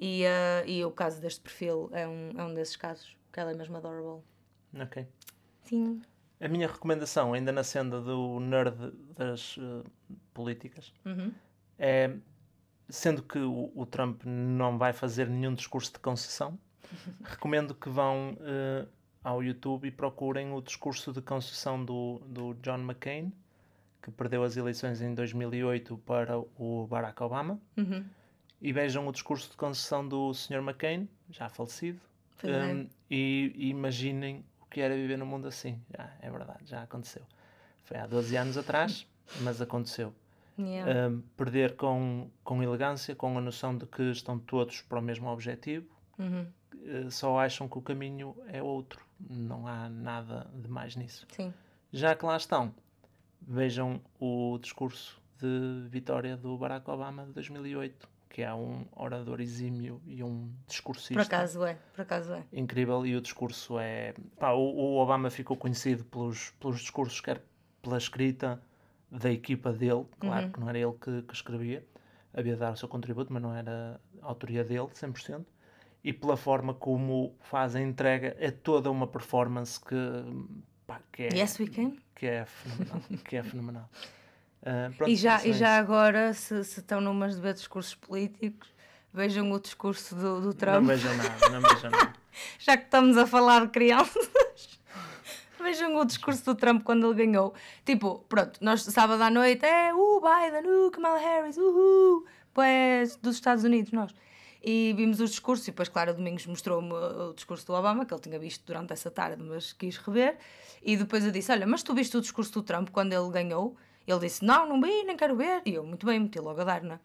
E, uh, e o caso deste perfil é um, é um desses casos, que ela é mesmo adorable. Ok. Sim. A minha recomendação, ainda na senda do nerd das uh, políticas, Uhum. é sendo que o, o Trump não vai fazer nenhum discurso de concessão, recomendo que vão uh, ao YouTube e procurem o discurso de concessão do, do John McCain, que perdeu as eleições em 2008 para o Barack Obama, Uhum. e vejam o discurso de concessão do Sr. McCain, já falecido, é. um, e, e imaginem que era viver num mundo assim. Já, é verdade, já aconteceu. Foi há 12 anos atrás, mas aconteceu. Yeah. Um, perder com, com elegância, com a noção de que estão todos para o mesmo objetivo, Uhum. uh, só acham que o caminho é outro. Não há nada de mais nisso. Sim. Já que lá estão, vejam o discurso de vitória do Barack Obama de 2008, que é um orador exímio e um discursista Por acaso é, por acaso é. incrível e o discurso é pá, o, o Obama ficou conhecido pelos, pelos discursos quer pela escrita da equipa dele claro Uhum. que não era ele que, que escrevia havia de dar o seu contributo mas não era a autoria dele 100% e pela forma como faz a entrega é toda uma performance que pá, que é Yes, we can. que é fenomenal que é fenomenal Ah, pronto, E já, e já agora, se, se estão numas de ver discursos políticos, vejam o discurso do, do Trump. não vejam nada não vejam nada Já que estamos a falar de crianças, vejam o discurso do Trump quando ele ganhou. Tipo, pronto, nós sábado à noite, é, uh, Biden, uh, Kamala Harris, uhul, pois dos Estados Unidos, nós. E vimos os discursos, e depois, claro, o Domingos mostrou-me o discurso do Obama, que ele tinha visto durante essa tarde, mas quis rever. E depois eu disse: Olha, mas tu viste o discurso do Trump quando ele ganhou? Ele disse: Não, não vi, nem quero ver. E eu, muito bem, meti logo a dar, não é?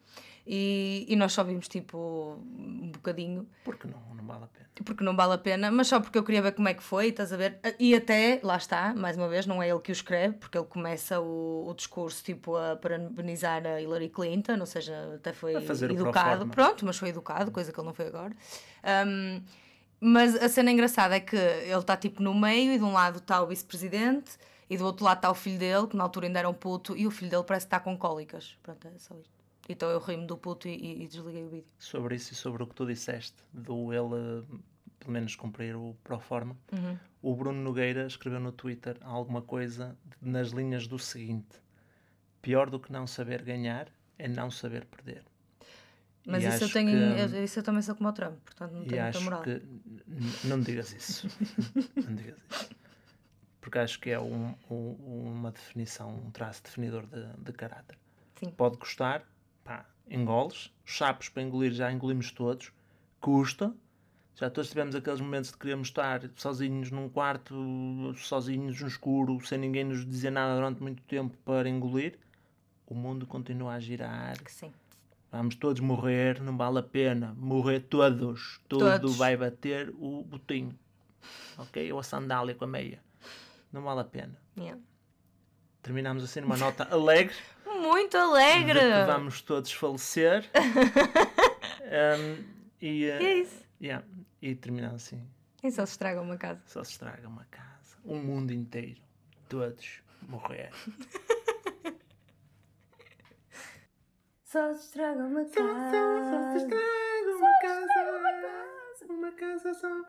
E, e nós só vimos tipo um bocadinho porque não, não vale a pena porque não vale a pena, mas só porque eu queria ver como é que foi, estás a ver? E até, lá está, mais uma vez, não é ele que o escreve, porque ele começa o, o discurso tipo a parabenizar a Hillary Clinton, ou seja, até foi educado, pronto, mas foi educado, coisa que ele não foi agora. Um, mas a cena engraçada é que ele está tipo no meio e de um lado está o vice-presidente e do outro lado está o filho dele, que na altura ainda era um puto, e o filho dele parece que está com cólicas. Pronto, é só isto. Então eu ri-me do puto e, e- e desliguei o vídeo. sobre isso e sobre o que tu disseste, do ele pelo menos cumprir o proforma, Uhum. o Bruno Nogueira escreveu no Twitter alguma coisa nas linhas do seguinte: pior do que não saber ganhar é não saber perder. Mas isso eu, tenho, que- eu- isso eu também sou como o Trump, portanto não tenho muita moral. que não digas isso. não digas isso. Porque acho que é um- um- uma definição, um traço definidor de, de caráter. Sim. Pode custar, pá, engoles. Os sapos para engolir já engolimos todos. Custa. Já todos tivemos aqueles momentos de queremos estar sozinhos num quarto, sozinhos no escuro, sem ninguém nos dizer nada durante muito tempo para engolir. O mundo continua a girar. Sim. Vamos todos morrer, não vale a pena. Morrer todos. Tudo Todos. vai bater o botinho. Ok? Ou a sandália com a meia. Não vale a pena. Yeah. Terminamos assim numa nota alegre Muito de alegre! que vamos todos falecer. Um, e, uh, E é isso. yeah, e terminamos assim. E só se estraga uma casa. Só se estraga uma casa. Um mundo inteiro. Todos morrer. Só se estraga uma casa. estraga uma casa. Uma casa só.